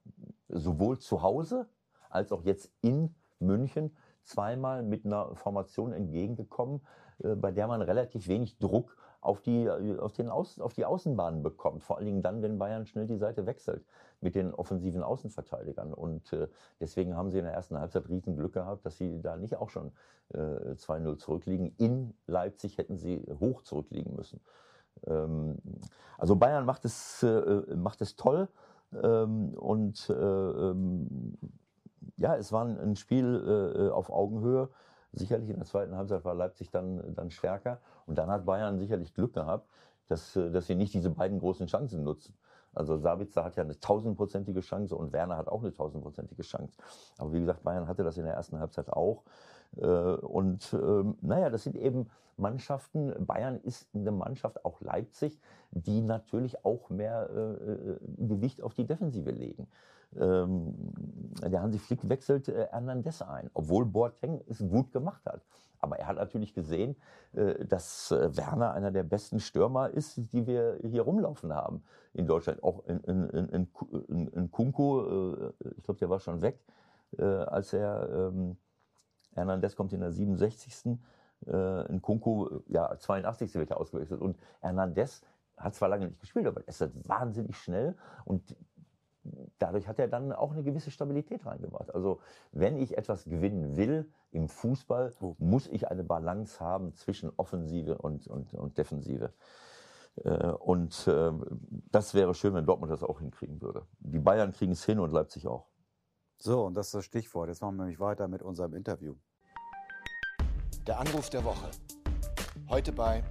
sowohl zu Hause als auch jetzt in München zweimal mit einer Formation entgegengekommen, bei der man relativ wenig Druck auf die, auf, den Außen, auf die Außenbahnen bekommt. Vor allen Dingen dann, wenn Bayern schnell die Seite wechselt mit den offensiven Außenverteidigern. Und äh, deswegen haben sie in der ersten Halbzeit riesen Glück gehabt, dass sie da nicht auch schon äh, 2-0 zurückliegen. In Leipzig hätten sie hoch zurückliegen müssen. Ähm, also Bayern macht es, äh, macht es toll. Ähm, und äh, ähm, ja, es war ein Spiel äh, auf Augenhöhe. sicherlich in der zweiten Halbzeit war Leipzig dann, dann stärker. Und dann hat Bayern sicherlich Glück gehabt, dass, äh, dass sie nicht diese beiden großen Chancen nutzen. Also Sabitzer hat ja eine tausendprozentige Chance und Werner hat auch eine tausendprozentige Chance. Aber wie gesagt, Bayern hatte das in der ersten Halbzeit auch. Äh, und ähm, naja, das sind eben Mannschaften. Bayern ist eine Mannschaft, auch Leipzig, die natürlich auch mehr äh, Gewicht auf die Defensive legen. Ähm, der Hansi Flick wechselt äh, Hernandez ein, obwohl Boateng es gut gemacht hat. Aber er hat natürlich gesehen, äh, dass äh, Werner einer der besten Stürmer ist, die wir hier rumlaufen haben in Deutschland. Auch in, in, in, in, in Kunku, äh, ich glaube, der war schon weg, äh, als er, ähm, Hernandez kommt in der 67. Äh, in Kunku, ja, 82. wird er ausgewechselt. Und Hernandez hat zwar lange nicht gespielt, aber er ist wahnsinnig schnell und dadurch hat er dann auch eine gewisse Stabilität reingebracht. Also wenn ich etwas gewinnen will im Fußball, oh. muss ich eine Balance haben zwischen Offensive und, und, und Defensive. Äh, und äh, das wäre schön, wenn Dortmund das auch hinkriegen würde. Die Bayern kriegen es hin und Leipzig auch. So, und das ist das Stichwort. Jetzt machen wir nämlich weiter mit unserem Interview. Der Anruf der Woche. Heute bei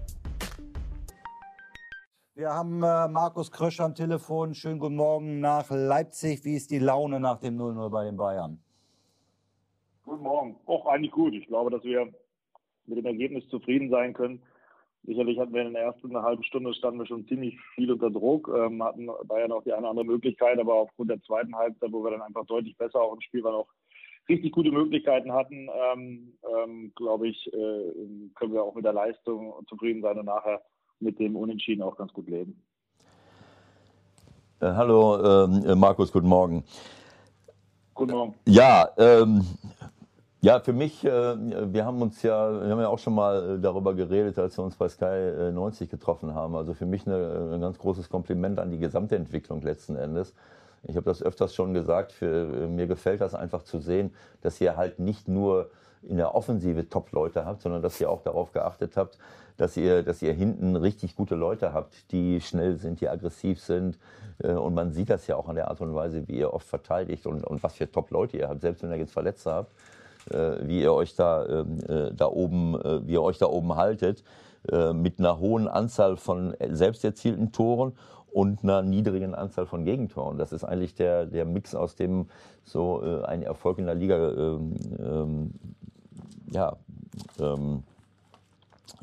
wir haben äh, Markus Krösch am Telefon. Schönen guten Morgen nach Leipzig. Wie ist die Laune nach dem 0-0 bei den Bayern? Guten Morgen. Auch eigentlich gut. Ich glaube, dass wir mit dem Ergebnis zufrieden sein können. Sicherlich hatten wir in der ersten halben Stunde standen wir schon ziemlich viel unter Druck, ähm, hatten Bayern auch die eine oder andere Möglichkeit, aber aufgrund der zweiten Halbzeit, wo wir dann einfach deutlich besser auch im Spiel waren, auch richtig gute Möglichkeiten hatten, ähm, ähm, glaube ich, äh, können wir auch mit der Leistung zufrieden sein und nachher mit dem Unentschieden auch ganz gut leben. Äh, hallo äh, Markus, guten Morgen. Guten Morgen. Ja, ähm, ja, für mich, äh, wir haben uns ja, wir haben ja auch schon mal äh, darüber geredet, als wir uns bei Sky 90 äh, getroffen haben. Also für mich ein ganz großes Kompliment an die gesamte Entwicklung letzten Endes. Ich habe das öfters schon gesagt, für, mir gefällt das einfach zu sehen, dass ihr halt nicht nur in der Offensive Top-Leute habt, sondern dass ihr auch darauf geachtet habt, dass ihr, dass ihr hinten richtig gute Leute habt, die schnell sind, die aggressiv sind. Und man sieht das ja auch an der Art und Weise, wie ihr oft verteidigt und, und was für Top-Leute ihr habt, selbst wenn ihr jetzt Verletzte habt, wie ihr euch da, ähm, äh, da oben, wie ihr euch da oben haltet, mit einer hohen Anzahl von selbst erzielten Toren und einer niedrigen Anzahl von Gegentoren. Das ist eigentlich der, der Mix, aus dem so ein Erfolg in der Liga ähm, ähm, ja,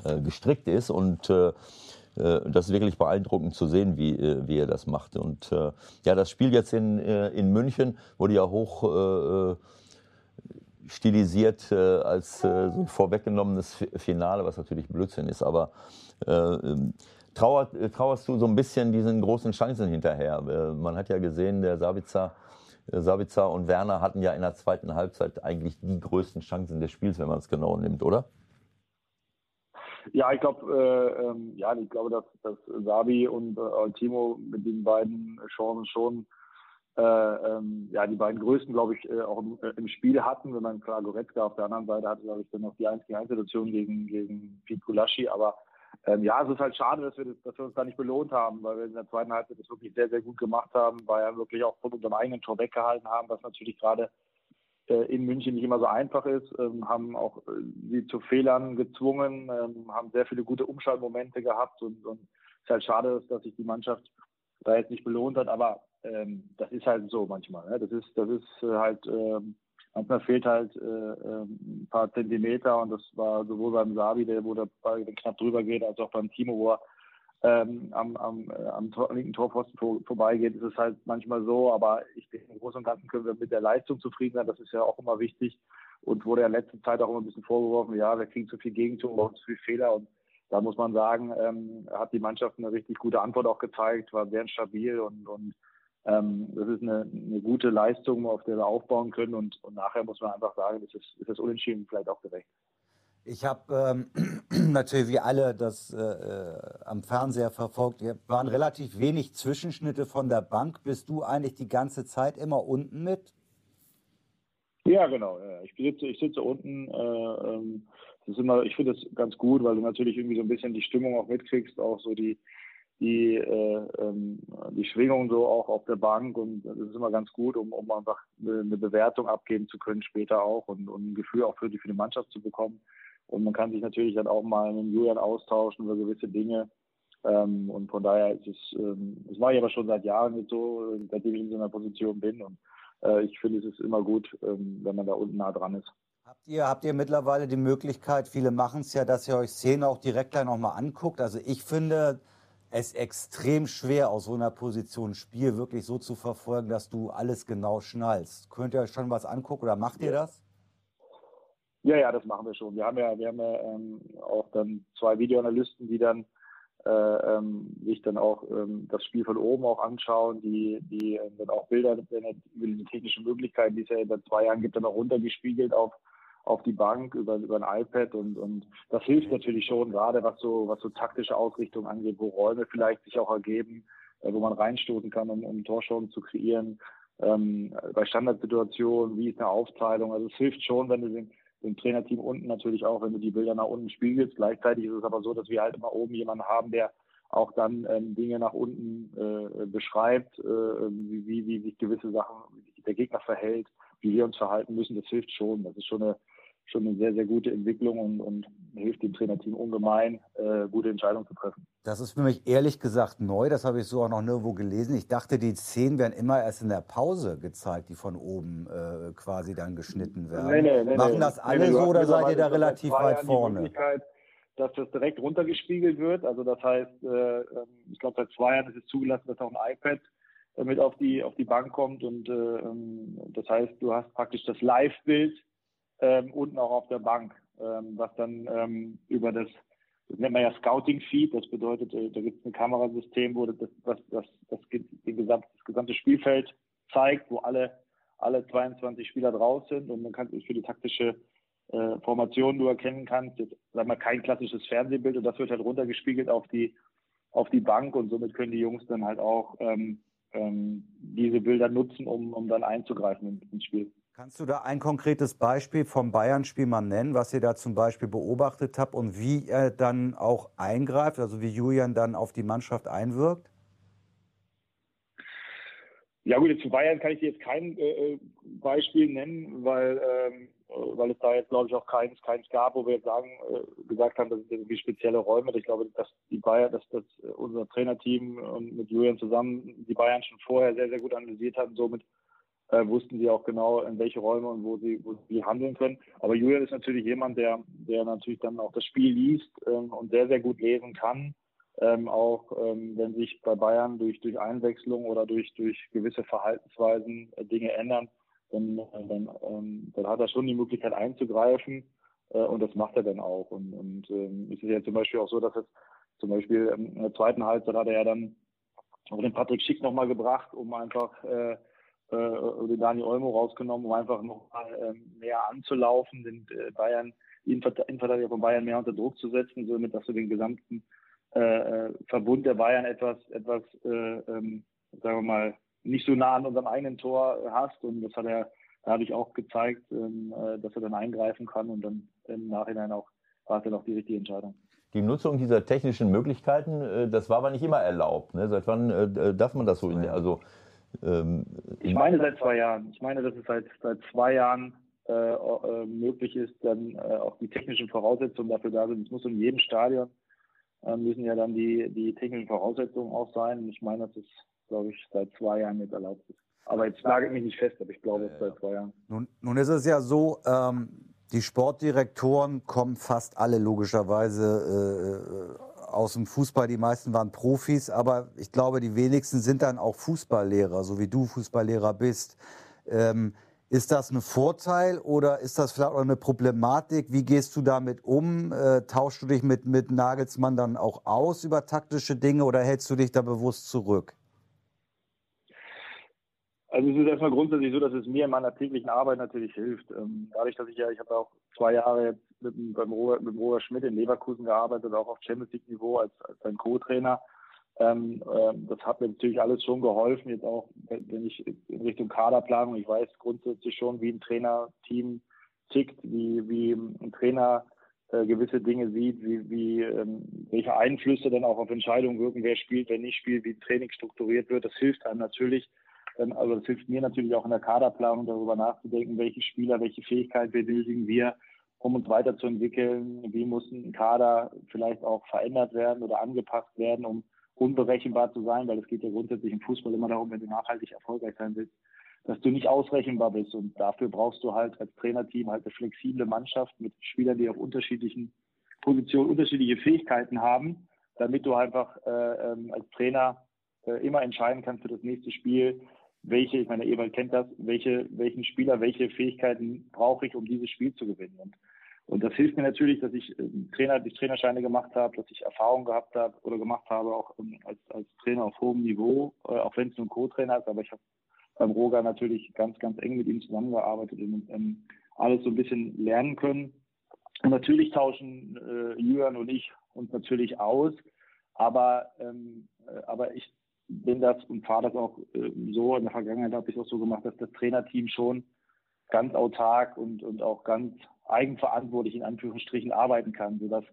äh, gestrickt ist und äh, äh, das ist wirklich beeindruckend zu sehen, wie, äh, wie er das macht. Und äh, ja, das Spiel jetzt in, in München wurde ja hoch stilisiert als so ein vorweggenommenes Finale, was natürlich Blödsinn ist. Aber ähm, trauert, trauerst du so ein bisschen diesen großen Chancen hinterher? man hat ja gesehen, der Sabitzer, Sabitzer und Werner hatten ja in der zweiten Halbzeit eigentlich die größten Chancen des Spiels, wenn man es genau nimmt, oder? Ja, ich glaube, äh, ähm, ja, ich glaube, dass, dass Sabi und äh, Timo mit den beiden Chancen schon äh, ähm, ja, die beiden größten, glaube ich, äh, auch im, äh, im, Spiel hatten. Wenn man klar Goretzka auf der anderen Seite hatte, glaube ich, dann noch die 1 gegen 1 Situation gegen, gegen Pete Gulaschi. Aber ähm, ja, es ist halt schade, dass wir, das, dass wir uns da nicht belohnt haben, weil wir in der zweiten Halbzeit das wirklich sehr, sehr gut gemacht haben, weil wir wirklich auch von unserem eigenen Tor weggehalten haben, was natürlich gerade äh, in München nicht immer so einfach ist, ähm, haben auch äh, sie zu Fehlern gezwungen, ähm, haben sehr viele gute Umschaltmomente gehabt und, und es ist halt schade, dass sich die Mannschaft da jetzt nicht belohnt hat, aber ähm, das ist halt so manchmal. Ne? Das ist, das ist äh, halt, ähm, manchmal fehlt halt äh, ähm, ein paar Zentimeter und das war sowohl beim Sabi, der wo der Ball knapp drüber geht, als auch beim Timo, wo er ähm, am, am, äh, am linken Torpfosten vor, vorbeigeht, ist es halt manchmal so. Aber ich denke, im Großen und Ganzen können wir mit der Leistung zufrieden sein. Das ist ja auch immer wichtig und wurde ja in letzter Zeit auch immer ein bisschen vorgeworfen, ja, wir kriegen zu viel Gegentore und zu viel Fehler. Und da muss man sagen, ähm, hat die Mannschaft eine richtig gute Antwort auch gezeigt, war sehr stabil und, und ähm, das ist eine, eine, gute Leistung, auf der wir aufbauen können. Und, und nachher muss man einfach sagen, das ist, ist das Unentschieden vielleicht auch gerecht. Ich habe ähm, natürlich wie alle das äh, äh, am Fernseher verfolgt. Hier waren relativ wenig Zwischenschnitte von der Bank. Bist du eigentlich die ganze Zeit immer unten mit? Ja, genau. Ja. Ich, sitze, ich sitze unten. Äh, ähm, das ist immer, ich finde das ganz gut, weil du natürlich irgendwie so ein bisschen die Stimmung auch mitkriegst, auch so die, die, äh, ähm, die Schwingung so auch auf der Bank und das ist immer ganz gut, um, um einfach eine Bewertung abgeben zu können später auch und, und ein Gefühl auch für die, für die Mannschaft zu bekommen. Und man kann sich natürlich dann auch mal mit Julian austauschen über gewisse Dinge. Ähm, und von daher ist es, ähm, das mache ich aber schon seit Jahren jetzt so, seitdem ich in so einer Position bin. Und äh, ich finde, es ist immer gut, ähm, wenn man da unten nah dran ist. Habt ihr, habt ihr mittlerweile die Möglichkeit, viele machen es ja, dass ihr euch Szenen auch direkt gleich nochmal anguckt? Also ich finde es extrem schwer, aus so einer Position ein Spiel wirklich so zu verfolgen, dass du alles genau schnallst. Könnt ihr euch schon was angucken oder macht ihr das? Ja, ja, das machen wir schon. Wir haben ja, wir haben ja ähm, auch dann zwei Videoanalysten, die dann äh, ähm, sich dann auch ähm, das Spiel von oben auch anschauen, die, die äh, dann auch Bilder über die technischen Möglichkeiten, die es ja seit zwei Jahren gibt, dann auch runtergespiegelt auf, auf die Bank über, über ein iPad und, und das hilft natürlich schon, gerade was so, was so taktische Ausrichtung angeht, wo Räume vielleicht sich auch ergeben, äh, wo man reinstoßen kann, um, um Torchancen zu kreieren. Ähm, bei Standardsituationen, wie ist eine Aufteilung? Also es hilft schon, wenn du den, dem Trainerteam unten natürlich auch, wenn du die Bilder nach unten spiegelst. Gleichzeitig ist es aber so, dass wir halt immer oben jemanden haben, der auch dann ähm, Dinge nach unten äh, beschreibt, äh, wie, wie, wie sich gewisse Sachen, wie sich der Gegner verhält, wie wir uns verhalten müssen. Das hilft schon. Das ist schon eine schon eine sehr, sehr gute Entwicklung und, und hilft dem Trainerteam ungemein, äh, gute Entscheidungen zu treffen. Das ist für mich ehrlich gesagt neu, das habe ich so auch noch nirgendwo gelesen. Ich dachte, die Szenen werden immer erst in der Pause gezeigt, die von oben äh, quasi dann geschnitten werden. Nee, nee, nee, Machen das alle so oder seid ihr da relativ weit vorne? dass das direkt runtergespiegelt wird. Also das heißt, äh, ähm, ich glaube seit zwei Jahren ist es zugelassen, dass auch ein iPad mit auf die auf die Bank kommt und äh, ähm, das heißt, du hast praktisch das Live-Bild ähm, unten auch auf der Bank, ähm, was dann ähm, über das, das nennt man ja Scouting Feed, das bedeutet, äh, da gibt es ein Kamerasystem, wo das, das, das, das, gesamte, das gesamte Spielfeld zeigt, wo alle, alle 22 Spieler draus sind und man kann es für die taktische äh, Formation du erkennen kannst, jetzt sag mal kein klassisches Fernsehbild und das wird halt runtergespiegelt auf die auf die Bank und somit können die Jungs dann halt auch ähm, ähm, diese Bilder nutzen, um, um dann einzugreifen ins Spiel. Kannst du da ein konkretes Beispiel vom Bayern-Spiel mal nennen, was ihr da zum Beispiel beobachtet habt und wie er dann auch eingreift, also wie Julian dann auf die Mannschaft einwirkt? Ja gut, zu Bayern kann ich dir jetzt kein äh, äh Beispiel nennen, weil, ähm, weil es da jetzt glaube ich auch keins, keins gab, wo wir jetzt sagen, äh, gesagt haben, das sind irgendwie spezielle Räume. Ich glaube, dass die Bayern, dass das unser Trainerteam und mit Julian zusammen die Bayern schon vorher sehr, sehr gut analysiert haben, somit äh, wussten sie auch genau, in welche Räume und wo sie, wo sie handeln können. Aber Julian ist natürlich jemand, der, der natürlich dann auch das Spiel liest ähm, und sehr, sehr gut lesen kann. Ähm, auch ähm, wenn sich bei Bayern durch, durch Einwechslung oder durch, durch gewisse Verhaltensweisen äh, Dinge ändern, dann, äh, dann, ähm, dann hat er schon die Möglichkeit einzugreifen äh, und das macht er dann auch. Und, und ähm, es ist ja zum Beispiel auch so, dass es zum Beispiel in der zweiten Halbzeit hat er ja dann auch den Patrick Schick nochmal gebracht, um einfach äh, äh, den Dani Olmo rausgenommen, um einfach noch mal ähm, näher anzulaufen, den äh, Bayern, Innenverteidiger von Bayern mehr unter Druck zu setzen, somit dass du den gesamten äh, äh, Verbund der Bayern etwas, etwas, äh, ähm, sagen wir mal, nicht so nah an unserem eigenen Tor hast. Und das hat er dadurch auch gezeigt, ähm, äh, dass er dann eingreifen kann und dann im Nachhinein auch war es dann auch die richtige Entscheidung. Die Nutzung dieser technischen Möglichkeiten, das war aber nicht immer erlaubt. Ne? Seit wann darf man das so in der, also ähm, ich meine seit zwei Jahren. Ich meine, dass es seit, seit zwei Jahren äh, äh, möglich ist, dann äh, auch die technischen Voraussetzungen dafür da sind. Es muss in jedem Stadion äh, müssen ja dann die, die technischen Voraussetzungen auch sein. Und ich meine, dass es, glaube ich, seit zwei Jahren jetzt erlaubt ist. Aber jetzt lage ich mich nicht fest, aber ich glaube, es ist seit zwei Jahren. Nun, nun ist es ja so, ähm, die Sportdirektoren kommen fast alle logischerweise äh, aus dem Fußball, die meisten waren Profis, aber ich glaube, die wenigsten sind dann auch Fußballlehrer, so wie du Fußballlehrer bist. Ähm, ist das ein Vorteil oder ist das vielleicht auch eine Problematik? Wie gehst du damit um? Äh, tauschst du dich mit, mit Nagelsmann dann auch aus über taktische Dinge oder hältst du dich da bewusst zurück? Also es ist erstmal grundsätzlich so, dass es mir in meiner täglichen Arbeit natürlich hilft. Ähm, dadurch, dass ich ja, ich habe auch zwei Jahre jetzt mit, beim Robert, mit Robert Schmidt in Leverkusen gearbeitet, auch auf Champions League Niveau als, als sein Co-Trainer. Ähm, ähm, das hat mir natürlich alles schon geholfen, jetzt auch, wenn ich in Richtung Kaderplanung, ich weiß grundsätzlich schon, wie ein Trainerteam tickt, wie, wie ein Trainer äh, gewisse Dinge sieht, wie, wie ähm, welche Einflüsse dann auch auf Entscheidungen wirken, wer spielt, wer nicht spielt, wie Training strukturiert wird. Das hilft einem natürlich. Ähm, also das hilft mir natürlich auch in der Kaderplanung darüber nachzudenken, welche Spieler, welche Fähigkeiten benötigen wir, um uns weiterzuentwickeln. Wie muss ein Kader vielleicht auch verändert werden oder angepasst werden, um unberechenbar zu sein, weil es geht ja grundsätzlich im Fußball immer darum, wenn du nachhaltig erfolgreich sein willst, dass du nicht ausrechenbar bist. Und dafür brauchst du halt als Trainerteam halt eine flexible Mannschaft mit Spielern, die auf unterschiedlichen Positionen unterschiedliche Fähigkeiten haben, damit du einfach äh, ähm, als Trainer äh, immer entscheiden kannst für das nächste Spiel, welche, ich meine, Ewald kennt das, welche, welchen Spieler, welche Fähigkeiten brauche ich, um dieses Spiel zu gewinnen. Und, und das hilft mir natürlich, dass ich äh, Trainer, die Trainerscheine gemacht habe, dass ich Erfahrung gehabt habe oder gemacht habe, auch um, als, als Trainer auf hohem Niveau, äh, auch wenn es nur ein Co-Trainer ist, aber ich habe beim Roger natürlich ganz, ganz eng mit ihm zusammengearbeitet und ähm, alles so ein bisschen lernen können. Und natürlich tauschen äh, Jürgen und ich uns natürlich aus, aber, ähm, äh, aber ich bin das und fahre das auch äh, so. In der Vergangenheit habe ich es auch so gemacht, dass das Trainerteam schon ganz autark und, und auch ganz eigenverantwortlich in Anführungsstrichen arbeiten kann, sodass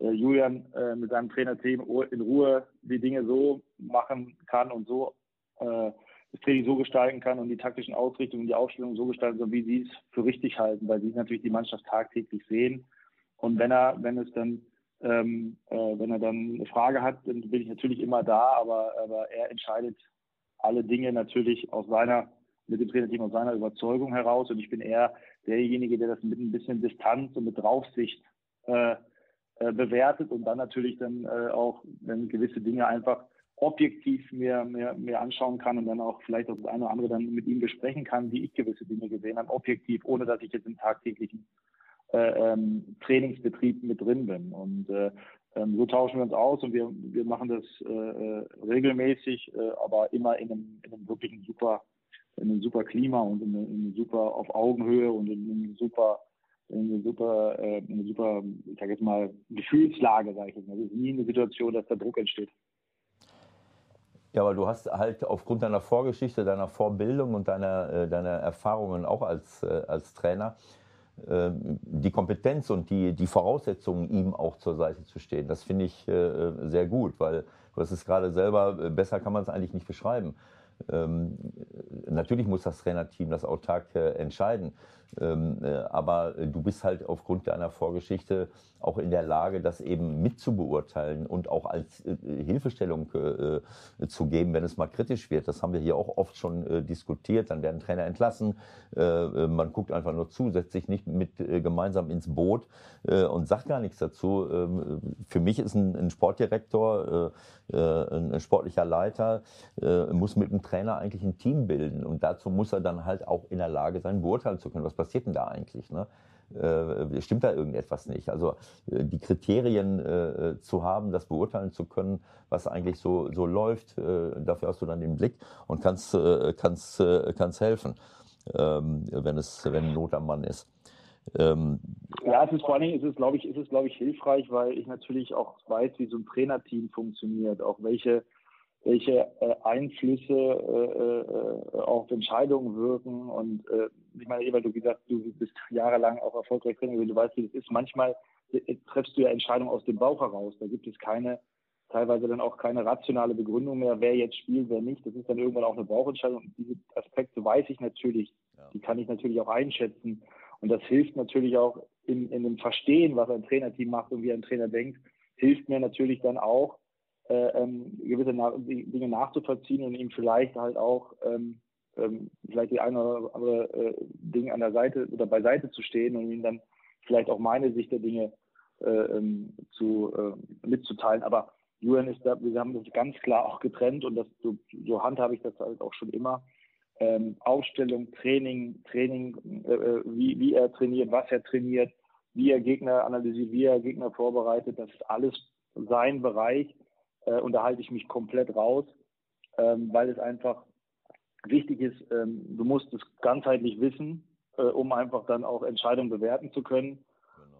äh, Julian äh, mit seinem Trainerteam in Ruhe die Dinge so machen kann und so äh, das Training so gestalten kann und die taktischen Ausrichtungen, die Aufstellung so gestalten, so wie sie es für richtig halten, weil sie natürlich die Mannschaft tagtäglich sehen. Und wenn er, wenn es dann, ähm, äh, wenn er dann eine Frage hat, dann bin ich natürlich immer da, aber, aber er entscheidet alle Dinge natürlich aus seiner, mit dem Trainerteam aus seiner Überzeugung heraus. Und ich bin eher derjenige, der das mit ein bisschen Distanz und mit Draufsicht äh, äh, bewertet und dann natürlich dann äh, auch, wenn gewisse Dinge einfach objektiv mir, mir, mir anschauen kann und dann auch vielleicht auch das eine oder andere dann mit ihm besprechen kann, wie ich gewisse Dinge gesehen habe, objektiv, ohne dass ich jetzt im tagtäglichen äh, ähm, Trainingsbetrieb mit drin bin. Und äh, ähm, so tauschen wir uns aus und wir, wir machen das äh, äh regelmäßig, äh, aber immer in einem, in einem wirklichen super, in einem super Klima und in einem super auf Augenhöhe und in einem super in eine super, äh, eine super, ich sage jetzt mal, Gefühlslage, sage ich jetzt. Es ist nie eine Situation, dass da Druck entsteht. Ja, aber du hast halt aufgrund deiner Vorgeschichte, deiner Vorbildung und deiner, äh, deiner Erfahrungen auch als, äh, als Trainer äh, die Kompetenz und die, die Voraussetzungen, ihm auch zur Seite zu stehen. Das finde ich sehr gut, weil du hast es gerade selber, besser kann man es eigentlich nicht beschreiben. Ähm, natürlich muss das Trainerteam das autark entscheiden. Ähm, äh, aber du bist halt aufgrund deiner Vorgeschichte auch in der Lage, das eben mitzubeurteilen und auch als äh, Hilfestellung äh, zu geben, wenn es mal kritisch wird. Das haben wir hier auch oft schon diskutiert. Dann werden Trainer entlassen. man guckt einfach nur zu, setzt sich nicht mit gemeinsam ins Boot und sagt gar nichts dazu. Ähm, für mich ist ein, Sportdirektor, ein, ein sportlicher Leiter, muss mit einem Trainer eigentlich ein Team bilden. Und dazu muss er dann halt auch in der Lage sein, beurteilen zu können, was passiert denn da eigentlich? Ne? Äh, stimmt da irgendetwas nicht? Also äh, die Kriterien äh, zu haben, das beurteilen zu können, was eigentlich so, so läuft, äh, dafür hast du dann den Blick und kannst, äh, kannst, äh, kannst helfen, ähm, wenn es wenn Not am Mann ist. Ähm, ja, es ist vor allen Dingen, es ist, glaube ich, es glaube ich, hilfreich, weil ich natürlich auch weiß, wie so ein Trainerteam funktioniert, auch welche welche äh, Einflüsse äh, äh, auf Entscheidungen wirken. Und äh, ich meine, Eva, du gesagt, du bist jahrelang auch erfolgreich Trainer, du weißt, wie das ist. Manchmal äh, triffst du ja Entscheidungen aus dem Bauch heraus. Da gibt es keine, teilweise dann auch keine rationale Begründung mehr, wer jetzt spielt, wer nicht. Das ist dann irgendwann auch eine Bauchentscheidung. Und diese Aspekte weiß ich natürlich, ja. die kann ich natürlich auch einschätzen. Und das hilft natürlich auch in, in dem Verstehen, was ein Trainerteam macht und wie ein Trainer denkt, hilft mir natürlich dann auch, äh, ähm, gewisse Na Dinge nachzuvollziehen und ihm vielleicht halt auch ähm, ähm, vielleicht die eine oder andere äh, Dinge an der Seite oder beiseite zu stehen und ihm dann vielleicht auch meine Sicht der Dinge äh, ähm, zu, äh, mitzuteilen. Aber Julian ist da, wir haben das ganz klar auch getrennt und das, so, so handhabe ich das halt auch schon immer. Ähm, Aufstellung, Training, Training, äh, äh, wie, wie er trainiert, was er trainiert, wie er Gegner analysiert, wie er Gegner vorbereitet, das ist alles sein Bereich äh, und da halte ich mich komplett raus, ähm, weil es einfach wichtig ist, ähm, du musst es ganzheitlich wissen, äh, um einfach dann auch Entscheidungen bewerten zu können.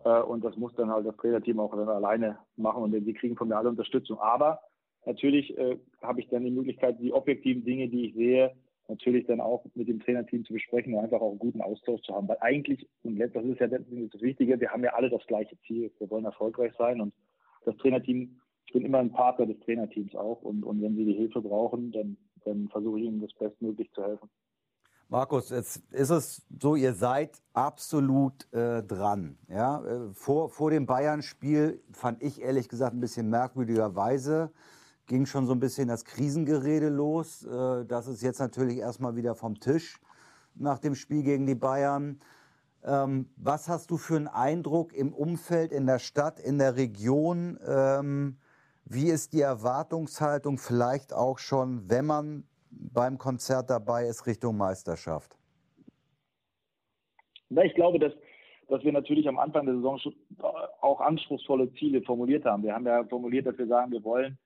Genau. Äh, und das muss dann halt das Trainerteam auch dann alleine machen und die kriegen von mir alle Unterstützung. Aber natürlich äh, habe ich dann die Möglichkeit, die objektiven Dinge, die ich sehe, natürlich dann auch mit dem Trainerteam zu besprechen und einfach auch einen guten Austausch zu haben. Weil eigentlich, und das ist ja das Wichtige, wir haben ja alle das gleiche Ziel. Wir wollen erfolgreich sein und das Trainerteam, ich bin immer ein Partner des Trainerteams auch und, und wenn sie die Hilfe brauchen, dann, dann versuche ich ihnen das bestmöglich zu helfen. Markus, jetzt ist es so, ihr seid absolut äh, dran. Ja? Äh, vor, vor dem Bayern-Spiel fand ich ehrlich gesagt ein bisschen merkwürdigerweise, ging schon so ein bisschen das Krisengerede los. Äh, das ist jetzt natürlich erstmal wieder vom Tisch nach dem Spiel gegen die Bayern. Ähm, was hast du für einen Eindruck im Umfeld, in der Stadt, in der Region? Ähm, wie ist die Erwartungshaltung vielleicht auch schon, wenn man beim Konzert dabei ist Richtung Meisterschaft? Na, ich glaube, dass, dass wir natürlich am Anfang der Saison auch anspruchsvolle Ziele formuliert haben. Wir haben ja formuliert, dass wir sagen, wir wollen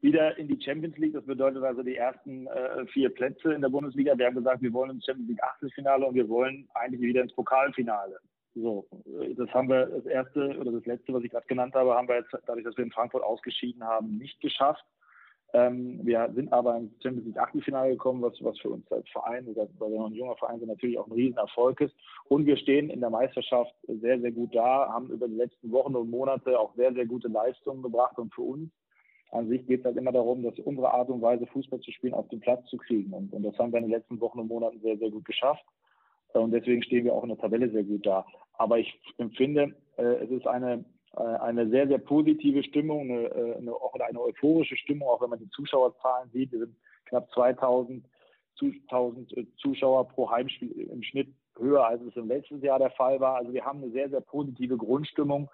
wieder in die Champions League. Das bedeutet also die ersten äh, vier Plätze in der Bundesliga. Wir haben gesagt, wir wollen ins Champions League Achtelfinale und wir wollen eigentlich wieder ins Pokalfinale. So, das haben wir das erste oder das letzte, was ich gerade genannt habe, haben wir jetzt dadurch, dass wir in Frankfurt ausgeschieden haben, nicht geschafft. Ähm, wir sind aber ins Champions League Achtelfinale gekommen, was, was für uns als Verein, oder weil wir noch ein junger Verein sind, natürlich auch ein Riesenerfolg ist. Und wir stehen in der Meisterschaft sehr, sehr gut da, haben über die letzten Wochen und Monate auch sehr, sehr gute Leistungen gebracht. Und für uns an sich geht es halt immer darum, dass unsere Art und Weise, Fußball zu spielen, auf den Platz zu kriegen. Und, und das haben wir in den letzten Wochen und Monaten sehr, sehr gut geschafft. Und deswegen stehen wir auch in der Tabelle sehr gut da. Aber ich empfinde, äh, es ist eine äh, eine sehr, sehr positive Stimmung, eine, äh, eine, auch eine euphorische Stimmung, auch wenn man die Zuschauerzahlen sieht. Wir sind knapp 2000 äh, Zuschauer pro Heimspiel im Schnitt höher, als es im letzten Jahr der Fall war. Also wir haben eine sehr, sehr positive Grundstimmung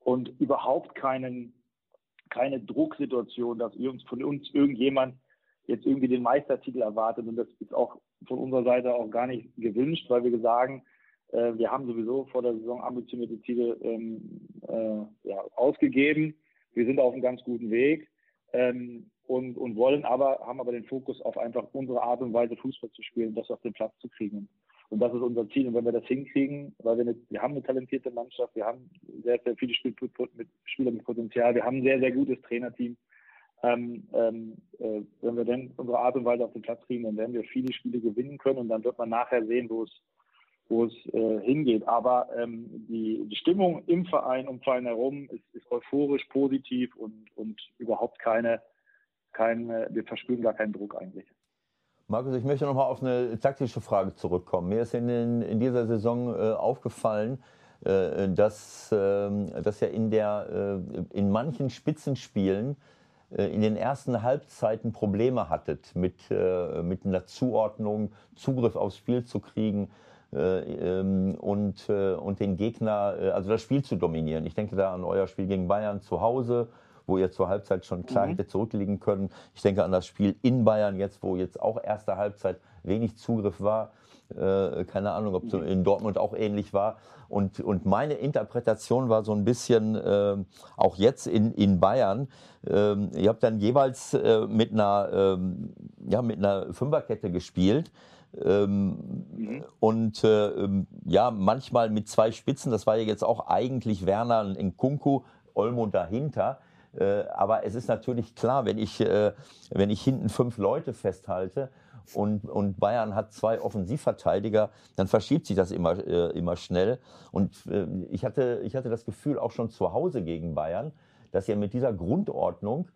und überhaupt keinen, keine Drucksituation, dass von uns irgendjemand jetzt irgendwie den Meistertitel erwartet. Und das ist auch von unserer Seite auch gar nicht gewünscht, weil wir sagen, äh, wir haben sowieso vor der Saison ambitionierte Ziele ähm, äh, ja, ausgegeben. Wir sind auf einem ganz guten Weg ähm, und, und wollen aber, haben aber den Fokus auf einfach unsere Art und Weise Fußball zu spielen, das auf den Platz zu kriegen. Und das ist unser Ziel. Und wenn wir das hinkriegen, weil wir, eine, wir haben eine talentierte Mannschaft, wir haben sehr, sehr viele Spiel mit, Spieler mit Potenzial, wir haben ein sehr, sehr gutes Trainerteam. Ähm, ähm, äh, wenn wir dann unsere Art und Weise auf den Platz kriegen, dann werden wir viele Spiele gewinnen können und dann wird man nachher sehen, wo es wo es äh, hingeht. Aber ähm, die, die, Stimmung im Verein, um Verein herum, ist, ist euphorisch, positiv und, und überhaupt keine, keine, wir verspüren gar keinen Druck eigentlich. Markus, ich möchte nochmal auf eine taktische Frage zurückkommen. Mir ist in, in dieser Saison äh, aufgefallen, äh, dass, ähm, dass ja in, der, äh, in manchen Spitzenspielen äh, in den ersten Halbzeiten Probleme hattet mit, äh, mit einer Zuordnung, Zugriff aufs Spiel zu kriegen. Äh, ähm, und, äh, und den Gegner, äh, also das Spiel zu dominieren. Ich denke da an euer Spiel gegen Bayern zu Hause, wo ihr zur Halbzeit schon klar mhm. hätte zurückliegen können. Ich denke an das Spiel in Bayern jetzt, wo jetzt auch erste Halbzeit wenig Zugriff war. Keine Ahnung, ob es mhm. in Dortmund auch ähnlich war. Und, und meine Interpretation war so ein bisschen, äh, auch jetzt in, in Bayern, äh, ihr habt dann jeweils äh, mit, einer, ähm, ja, mit einer Fünferkette gespielt. Ähm, mhm. Und äh, ähm, ja, manchmal mit zwei Spitzen, das war ja jetzt auch eigentlich Werner in Kunku, Olmo dahinter. Äh, aber es ist natürlich klar, wenn ich, äh, wenn ich hinten fünf Leute festhalte und, und Bayern hat zwei Offensivverteidiger, dann verschiebt sich das immer, äh, immer schnell. Und äh, ich, hatte, ich hatte das Gefühl auch schon zu Hause gegen Bayern, dass ihr mit dieser Grundordnung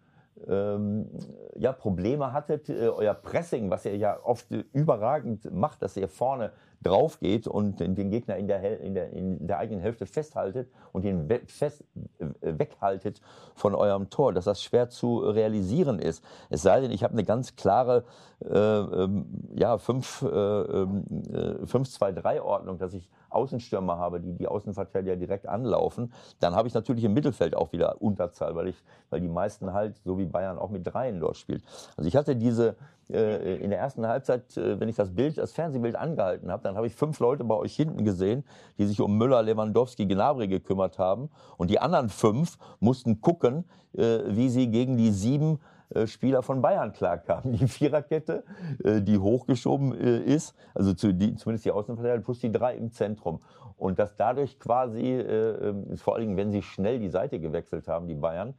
ähm, ja, Probleme hattet, äh, euer Pressing, was ihr ja oft überragend macht, dass ihr vorne drauf geht und den, Gegner in der, in, der, in der eigenen Hälfte festhaltet und ihn we fest, äh, weghaltet von eurem Tor, dass das schwer zu realisieren ist. Es sei denn, ich habe eine ganz klare äh, ähm, ja, 5-2-3-Ordnung, äh, dass ich Außenstürmer habe, die die Außenverteidiger direkt anlaufen, dann habe ich natürlich im Mittelfeld auch wieder Unterzahl, weil, ich, weil die meisten halt, so wie Bayern, auch mit Dreien dort spielt. Also ich hatte diese, äh, in der ersten Halbzeit, äh, wenn ich das Bild, das Fernsehbild angehalten habe, dann habe ich fünf Leute bei euch hinten gesehen, die sich um Müller, Lewandowski, Gnabry gekümmert haben. Und die anderen fünf mussten gucken, äh, wie sie gegen die sieben Spieler von Bayern klarkamen. Die Viererkette, äh, die hochgeschoben äh, ist, also zumindest die Außenverteidiger plus die drei im Zentrum. Und dass dadurch quasi, ähm, vor allen Dingen, wenn sie schnell die Seite gewechselt haben, die Bayern,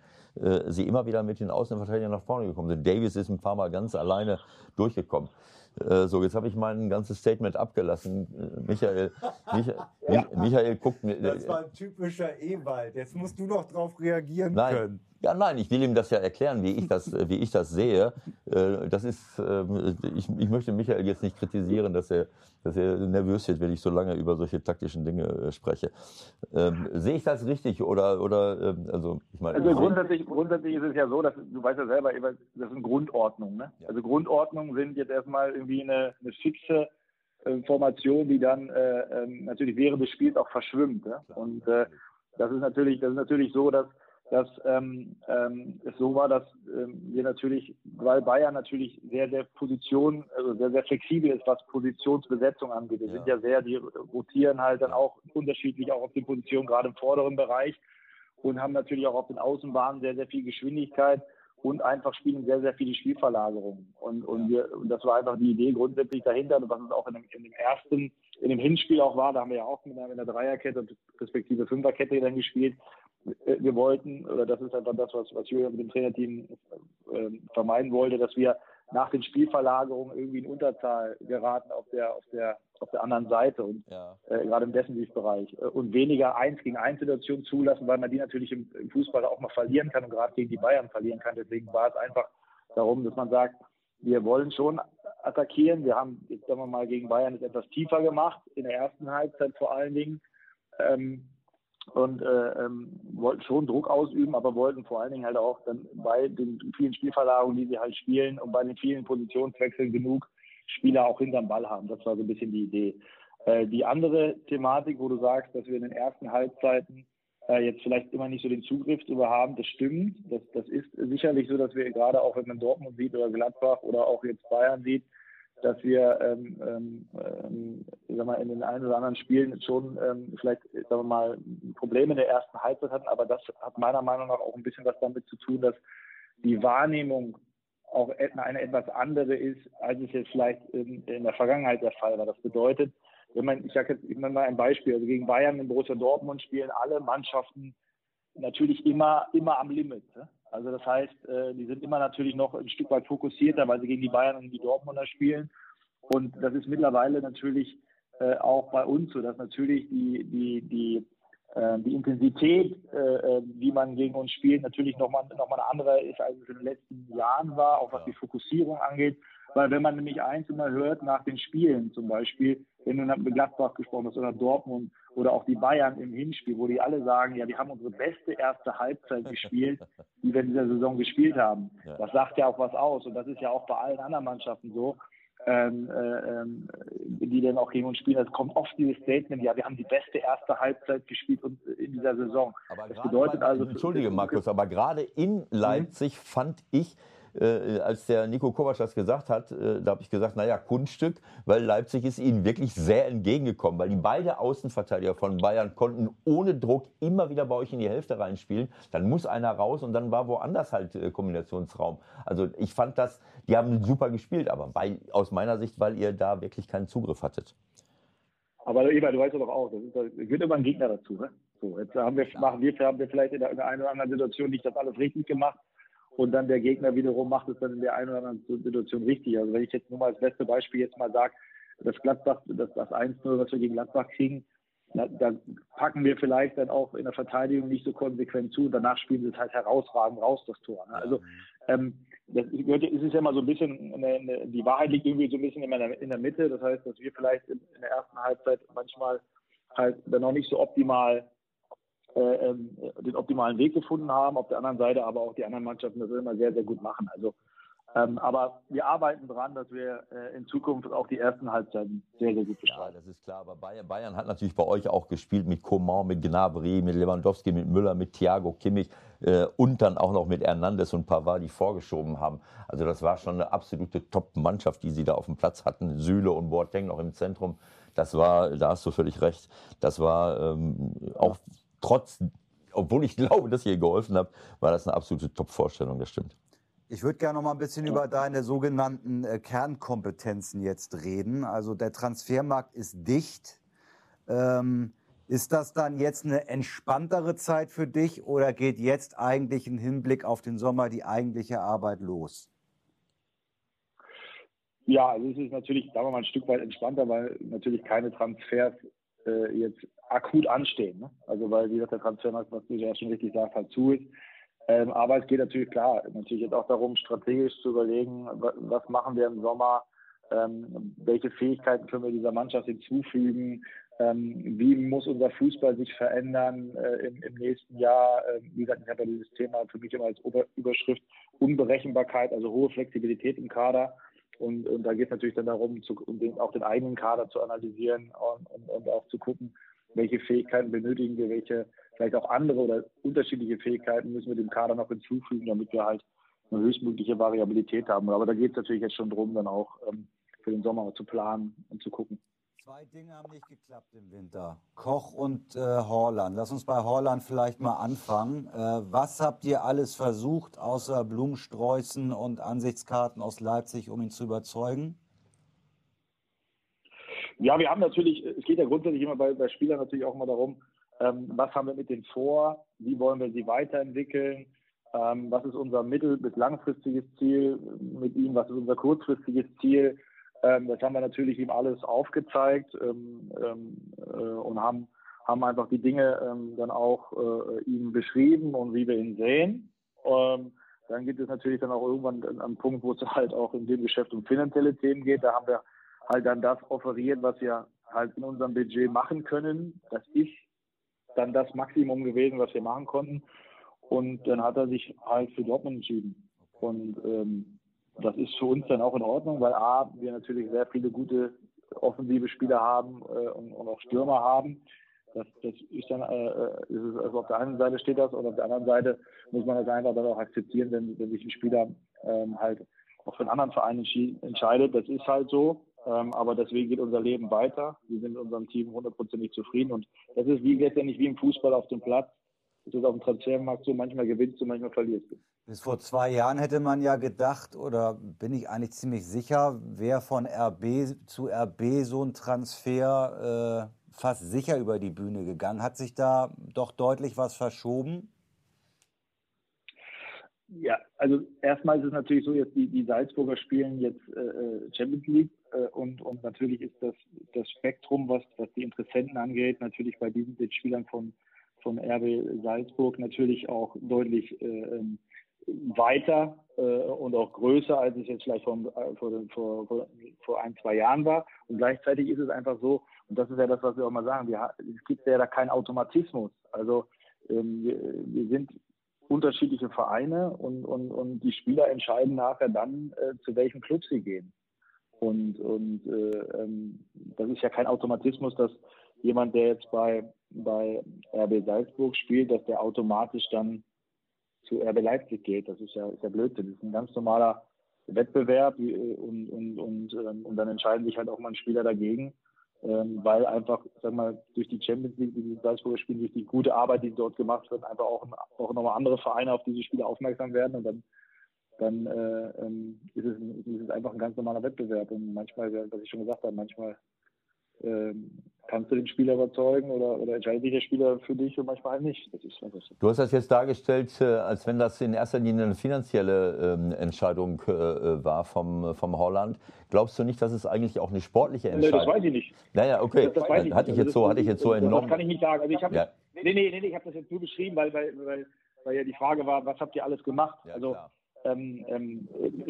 sie immer wieder mit den Außenverteidigern nach vorne gekommen sind. Davis ist ein paar Mal ganz alleine durchgekommen. Äh, so, jetzt habe ich mein ganzes Statement abgelassen. Äh, Michael, Michael, ja. Michael guckt mir. Das war ein typischer Ewald. Jetzt musst du noch drauf reagieren nein, können. Ja, nein, ich will ihm das ja erklären, wie ich das, wie ich das sehe. Äh, das ist, ähm, ich, ich möchte Michael jetzt nicht kritisieren, dass er, dass er nervös wird, wenn ich so lange über solche taktischen Dinge äh, spreche. Ähm, sehe ich das richtig oder, oder ähm, also ich meine. Also grundsätzlich, grundsätzlich ist es ja so, dass du weißt ja selber, das sind Grundordnungen. Ne? Also Grundordnungen sind jetzt erstmal irgendwie eine, eine fixe äh, Formation, die dann äh, natürlich während des Spiels auch verschwimmt. Ne? Und äh, das ist natürlich, das ist natürlich so, dass dass ähm, ähm, es so war, dass ähm, wir natürlich, weil Bayern natürlich sehr, sehr Position, also sehr, sehr flexibel ist, was Positionsbesetzung angeht. Wir ja. sind ja sehr, die rotieren halt dann auch unterschiedlich auch auf den Positionen, gerade im vorderen Bereich und haben natürlich auch auf den Außenbahnen sehr, sehr viel Geschwindigkeit und einfach spielen sehr, sehr viele Spielverlagerungen. Und, und, wir, und das war einfach die Idee grundsätzlich dahinter, was es auch in dem, in dem ersten, in dem Hinspiel auch war, da haben wir ja auch mit einer, mit einer Dreierkette respektive Fünferkette dann gespielt, wir wollten, oder das ist einfach das, was, was Julian mit dem Trainerteam äh, vermeiden wollte, dass wir nach den Spielverlagerungen irgendwie in Unterzahl geraten auf der, auf der, auf der anderen Seite und ja. äh, gerade im Defensivbereich äh, und weniger eins gegen eins Situationen zulassen, weil man die natürlich im, im Fußball auch mal verlieren kann und gerade gegen die Bayern verlieren kann. Deswegen war es einfach darum, dass man sagt, wir wollen schon attackieren. Wir haben jetzt sagen wir mal gegen Bayern es etwas tiefer gemacht in der ersten Halbzeit vor allen Dingen. Ähm, und äh, ähm, wollten schon Druck ausüben, aber wollten vor allen Dingen halt auch dann bei den vielen Spielverlagerungen, die sie halt spielen und bei den vielen Positionswechseln genug Spieler auch hinterm Ball haben. Das war so ein bisschen die Idee. Äh, die andere Thematik, wo du sagst, dass wir in den ersten Halbzeiten äh, jetzt vielleicht immer nicht so den Zugriff drüber haben, das stimmt. Das, das ist sicherlich so, dass wir gerade auch, wenn man Dortmund sieht oder Gladbach oder auch jetzt Bayern sieht, dass wir ähm, ähm, ähm, sag mal, in den ein oder anderen Spielen schon ähm, vielleicht sagen wir mal, Probleme in der ersten Halbzeit hatten, aber das hat meiner Meinung nach auch ein bisschen was damit zu tun, dass die Wahrnehmung auch eine etwas andere ist, als es jetzt vielleicht in, in der Vergangenheit der Fall war. Das bedeutet, wenn man, ich sage jetzt ich mal ein Beispiel, also gegen Bayern in Borussia Dortmund spielen alle Mannschaften natürlich immer, immer am Limit. Ne? Also das heißt, äh, die sind immer natürlich noch ein Stück weit fokussierter, weil sie gegen die Bayern und die Dortmunder spielen. Und das ist mittlerweile natürlich äh, auch bei uns so, dass natürlich die, die, die, äh, die Intensität, wie man gegen uns spielt, natürlich nochmal noch mal eine andere ist, als es in den letzten Jahren war, auch was die Fokussierung angeht. Weil wenn man nämlich eins immer hört nach den Spielen zum Beispiel, wenn du mit Gladbach gesprochen hast oder Dortmund oder auch die Bayern im Hinspiel, wo die alle sagen, ja, wir haben unsere beste erste Halbzeit gespielt, die wir in dieser Saison gespielt haben. Das sagt ja auch was aus und das ist ja auch bei allen anderen Mannschaften so. Ähm, äh, ähm, die dann auch gegen uns spielen. Es kommt oft dieses Statement, ja, wir haben die beste erste Halbzeit gespielt in dieser Saison. Aber das bedeutet also. Entschuldige, Markus, aber gerade in Leipzig mhm. fand ich, äh, als der Nico Kovac das gesagt hat, äh, da habe ich gesagt, naja, Kunststück, weil Leipzig ist ihnen wirklich sehr entgegengekommen, weil die beide Außenverteidiger von Bayern konnten ohne Druck immer wieder bei euch in die Hälfte reinspielen. Dann muss einer raus und dann war woanders halt äh, Kombinationsraum. Also ich fand das, die haben super gespielt, aber bei, aus meiner Sicht, weil ihr da wirklich keinen Zugriff hattet. Aber Eva, du weißt doch auch, das, ist, das gehört immer ein Gegner dazu. Ne? So, jetzt haben wir, machen wir, haben wir vielleicht in der einen oder anderen Situation nicht das alles richtig gemacht und dann der Gegner wiederum macht es dann in der einen oder anderen Situation richtig. Also wenn ich jetzt nur mal als beste Beispiel jetzt mal sage, das Gladbach, das, das 1-0, was wir gegen Gladbach kriegen, da, da, packen wir vielleicht dann auch in der Verteidigung nicht so konsequent zu und danach spielen sie es halt herausragend raus, das Tor. Ne? Also ähm, das gehört, es ist ja immer so ein bisschen, eine, eine, die Wahrheit liegt irgendwie so ein bisschen in der, in der Mitte. Das heißt, dass wir vielleicht in, in der ersten Halbzeit manchmal halt dann noch nicht so optimal äh, ähm, den optimalen Weg gefunden haben. Auf der anderen Seite aber auch die anderen Mannschaften das immer sehr, sehr gut machen. Also, ähm, aber wir arbeiten dran, dass wir äh, in Zukunft auch die ersten Halbzeiten sehr, sehr gut bestreiten. Ja, das ist klar. Aber Bayern, Bayern, hat natürlich bei euch auch gespielt mit Coman, mit Gnabry, mit Lewandowski, mit Müller, mit Thiago Kimmich äh, und dann auch noch mit Hernandez und Pavard, die vorgeschoben haben. Also das war schon eine absolute Top-Mannschaft, die sie da auf dem Platz hatten. Süle und Boateng noch im Zentrum. Das war, da hast du völlig recht. Das war ähm, auch trotz, obwohl ich glaube, dass ihr geholfen habt, war das eine absolute Top-Vorstellung, das stimmt. Ich würde gerne noch mal ein bisschen über deine sogenannten äh, Kernkompetenzen jetzt reden. Also der Transfermarkt ist dicht. Ähm, ist das dann jetzt eine entspanntere Zeit für dich oder geht jetzt eigentlich im Hinblick auf den Sommer die eigentliche Arbeit los? Ja, also es ist natürlich, sagen wir mal, ein Stück weit entspannter, weil natürlich keine Transfers äh, jetzt akut anstehen. Ne? Also weil, wie gesagt, der Transfermarkt, was du ja schon richtig sagst, halt zu ist. Ähm, aber es geht natürlich klar, natürlich jetzt auch darum, strategisch zu überlegen, was machen wir im Sommer, ähm, welche Fähigkeiten können wir dieser Mannschaft hinzufügen, ähm, wie muss unser Fußball sich verändern äh, im, im, nächsten Jahr. Ähm, wie gesagt, ich habe ja dieses Thema für mich immer als Ober Überschrift Unberechenbarkeit, also hohe Flexibilität im Kader. Und, und da geht es natürlich dann darum, zu, den, auch den eigenen Kader zu analysieren und, und, und auch zu gucken, welche Fähigkeiten benötigen wir, welche vielleicht auch andere oder unterschiedliche Fähigkeiten müssen wir dem Kader noch hinzufügen, damit wir halt eine höchstmögliche Variabilität haben. Aber da geht es natürlich jetzt schon darum, dann auch ähm, für den Sommer zu planen und zu gucken. Zwei Dinge haben nicht geklappt im Winter. Koch und äh, Horland. Lass uns bei Horland vielleicht mal anfangen. Äh, was habt ihr alles versucht, außer Blumensträußen und Ansichtskarten aus Leipzig, um ihn zu überzeugen? Ja, wir haben natürlich, es geht ja grundsätzlich immer bei, bei Spielern natürlich auch mal darum, ähm, was haben wir mit denen vor, wie wollen wir sie weiterentwickeln, ähm, was ist unser mittel- bis langfristiges Ziel mit ihnen, was ist unser kurzfristiges Ziel ähm, das haben wir natürlich ihm alles aufgezeigt ähm, ähm, äh, und haben, haben einfach die Dinge ähm, dann auch äh, ihm beschrieben und wie wir ihn sehen. Ähm, dann gibt es natürlich dann auch irgendwann einen Punkt, wo es halt auch in dem Geschäft um finanzielle Themen geht. Da haben wir halt dann das offeriert, was wir halt in unserem Budget machen können. Das ist dann das Maximum gewesen, was wir machen konnten. Und dann hat er sich halt für Dortmund entschieden. Und ähm, das ist für uns dann auch in Ordnung, weil A, wir natürlich sehr viele gute offensive Spieler haben äh, und, und, auch Stürmer haben. Das, das ist dann, äh, äh, ist es, also auf der einen Seite steht das und auf der anderen Seite muss man das einfach dann auch akzeptieren, wenn, wenn sich ein Spieler ähm, halt auch für einen anderen Verein entscheidet. Das ist halt so. Ähm, aber deswegen geht unser Leben weiter. Wir sind mit unserem Team hundertprozentig zufrieden und das ist wie letztendlich wie im Fußball auf dem Platz. Es ist auf dem Transfermarkt so, manchmal gewinnst du, manchmal verlierst du. Bis vor zwei Jahren hätte man ja gedacht, oder bin ich eigentlich ziemlich sicher, wäre von RB zu RB so ein Transfer äh, fast sicher über die Bühne gegangen. Hat sich da doch deutlich was verschoben? Ja, also erstmal ist es natürlich so, jetzt die, die Salzburger spielen jetzt äh, äh Champions League äh, und, und natürlich ist das, das Spektrum, was, was die Interessenten angeht, natürlich bei diesen Spielern von, von RB Salzburg natürlich auch deutlich äh, ähm, weiter äh, und auch größer, als es jetzt vielleicht vor, äh, vor, vor, vor, ein, zwei Jahren war. Und gleichzeitig ist es einfach so, und das ist ja das, was wir auch mal sagen, wir, es gibt ja da keinen Automatismus. Also ähm, wir, wir, sind unterschiedliche Vereine und, und, und die Spieler entscheiden nachher dann, äh, zu welchem Club sie gehen. Und, und äh, ähm, das ist ja kein Automatismus, dass jemand, der jetzt bei, bei RB Salzburg spielt, dass der automatisch dann zu RB Leipzig geht. Das ist ja, ist ja Blödsinn. Das ist ein ganz normaler Wettbewerb äh, und, und, und, ähm, und dann entscheiden sich halt auch mal ein Spieler dagegen, ähm, weil einfach, sag mal, durch die Champions League, die die Salzburger spielen, durch die gute Arbeit, die dort gemacht wird, einfach auch, auch nochmal andere Vereine auf diese Spiele aufmerksam werden und dann dann äh, ähm, ist, es, ist es einfach ein ganz normaler Wettbewerb. Und manchmal, was ich schon gesagt habe, manchmal ähm, kannst du den Spieler überzeugen oder, oder entscheidet sich der Spieler für dich und manchmal nicht. Du hast das jetzt dargestellt, äh, als wenn das in erster Linie eine finanzielle ähm, Entscheidung äh, äh, war vom, vom Holland. Glaubst du nicht, dass es eigentlich auch eine sportliche Entscheidung ist? Nee, das weiß ich nicht. Naja, okay. Das, das weiß ich hatte, ich jetzt so, hatte ich jetzt so entnommen. Das kann ich nicht sagen. Also ich habe ja. nee, nee, nee, ich habe das jetzt nur beschrieben, weil, weil, weil, weil ja die Frage war, was habt ihr alles gemacht? Ja, also klar ähm, ähm,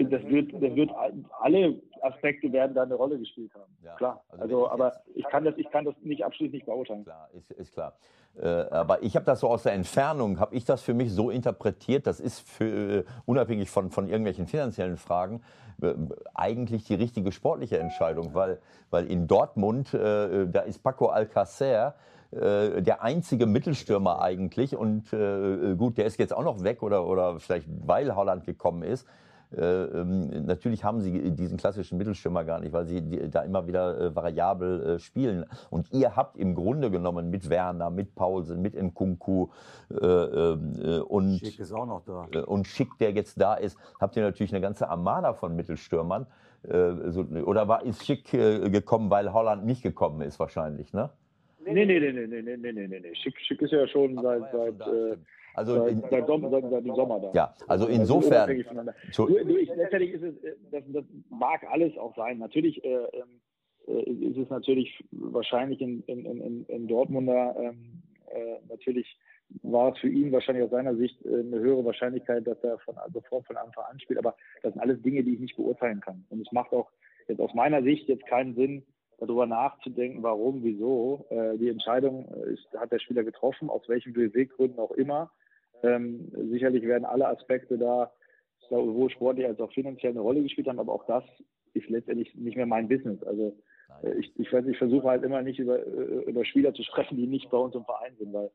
das wird, das wird, alle Aspekte werden da eine Rolle gespielt haben. Ja, klar. Also, also aber ich kann das, ich kann das nicht abschließend nicht beurteilen. Klar, ist, ist klar. Äh, aber ich habe das so aus der Entfernung, habe ich das für mich so interpretiert, das ist für, äh, unabhängig von, von irgendwelchen finanziellen Fragen, äh, eigentlich die richtige sportliche Entscheidung, weil, weil in Dortmund, äh, da ist Paco Alcacer, äh, der einzige Mittelstürmer eigentlich. Und äh, gut, der ist jetzt auch noch weg oder, oder vielleicht weil Holland gekommen ist. Äh, ähm, natürlich haben sie diesen klassischen Mittelstürmer gar nicht, weil sie die, da immer wieder äh, variabel äh, spielen. Und ihr habt im Grunde genommen mit Werner, mit Paulsen, mit Nkunku äh, ähm, und Schick ist auch noch da. und Schick, der jetzt da ist, habt ihr natürlich eine ganze Armada von Mittelstürmern. So, oder war ist Schick gekommen, weil Holland nicht gekommen ist wahrscheinlich, ne? Nee, nee, nee, nee, nee, nee, nee, nee, nee. Schick, Schick ist ja schon Ach, seit, ja seit, schon äh, Also seit, in, seit, Sommer, seit, seit dem Sommer da. ja, also Also insofern. Zu, Du, du, ich, letztendlich ist es, äh, das, das mag alles auch sein. Natürlich äh, ähm, äh, ist es natürlich wahrscheinlich in, in, in, in Dortmunder, ähm, äh, natürlich war es für ihn wahrscheinlich aus seiner Sicht äh, eine höhere Wahrscheinlichkeit, dass er von sofort von Anfang an spielt. Aber das sind alles Dinge, die ich nicht beurteilen kann. Und es macht auch jetzt aus meiner Sicht jetzt keinen Sinn, darüber nachzudenken, warum, wieso. Äh, die Entscheidung ist, hat der Spieler getroffen, aus welchen Beweggründen auch immer. Ähm, sicherlich werden alle Aspekte da sowohl sportlich als auch finanziell eine Rolle gespielt haben, aber auch das ist letztendlich nicht mehr mein Business. Also äh, ich, ich, ich versuche halt immer nicht über, äh, über Spieler zu sprechen, die nicht bei uns im Verein sind, weil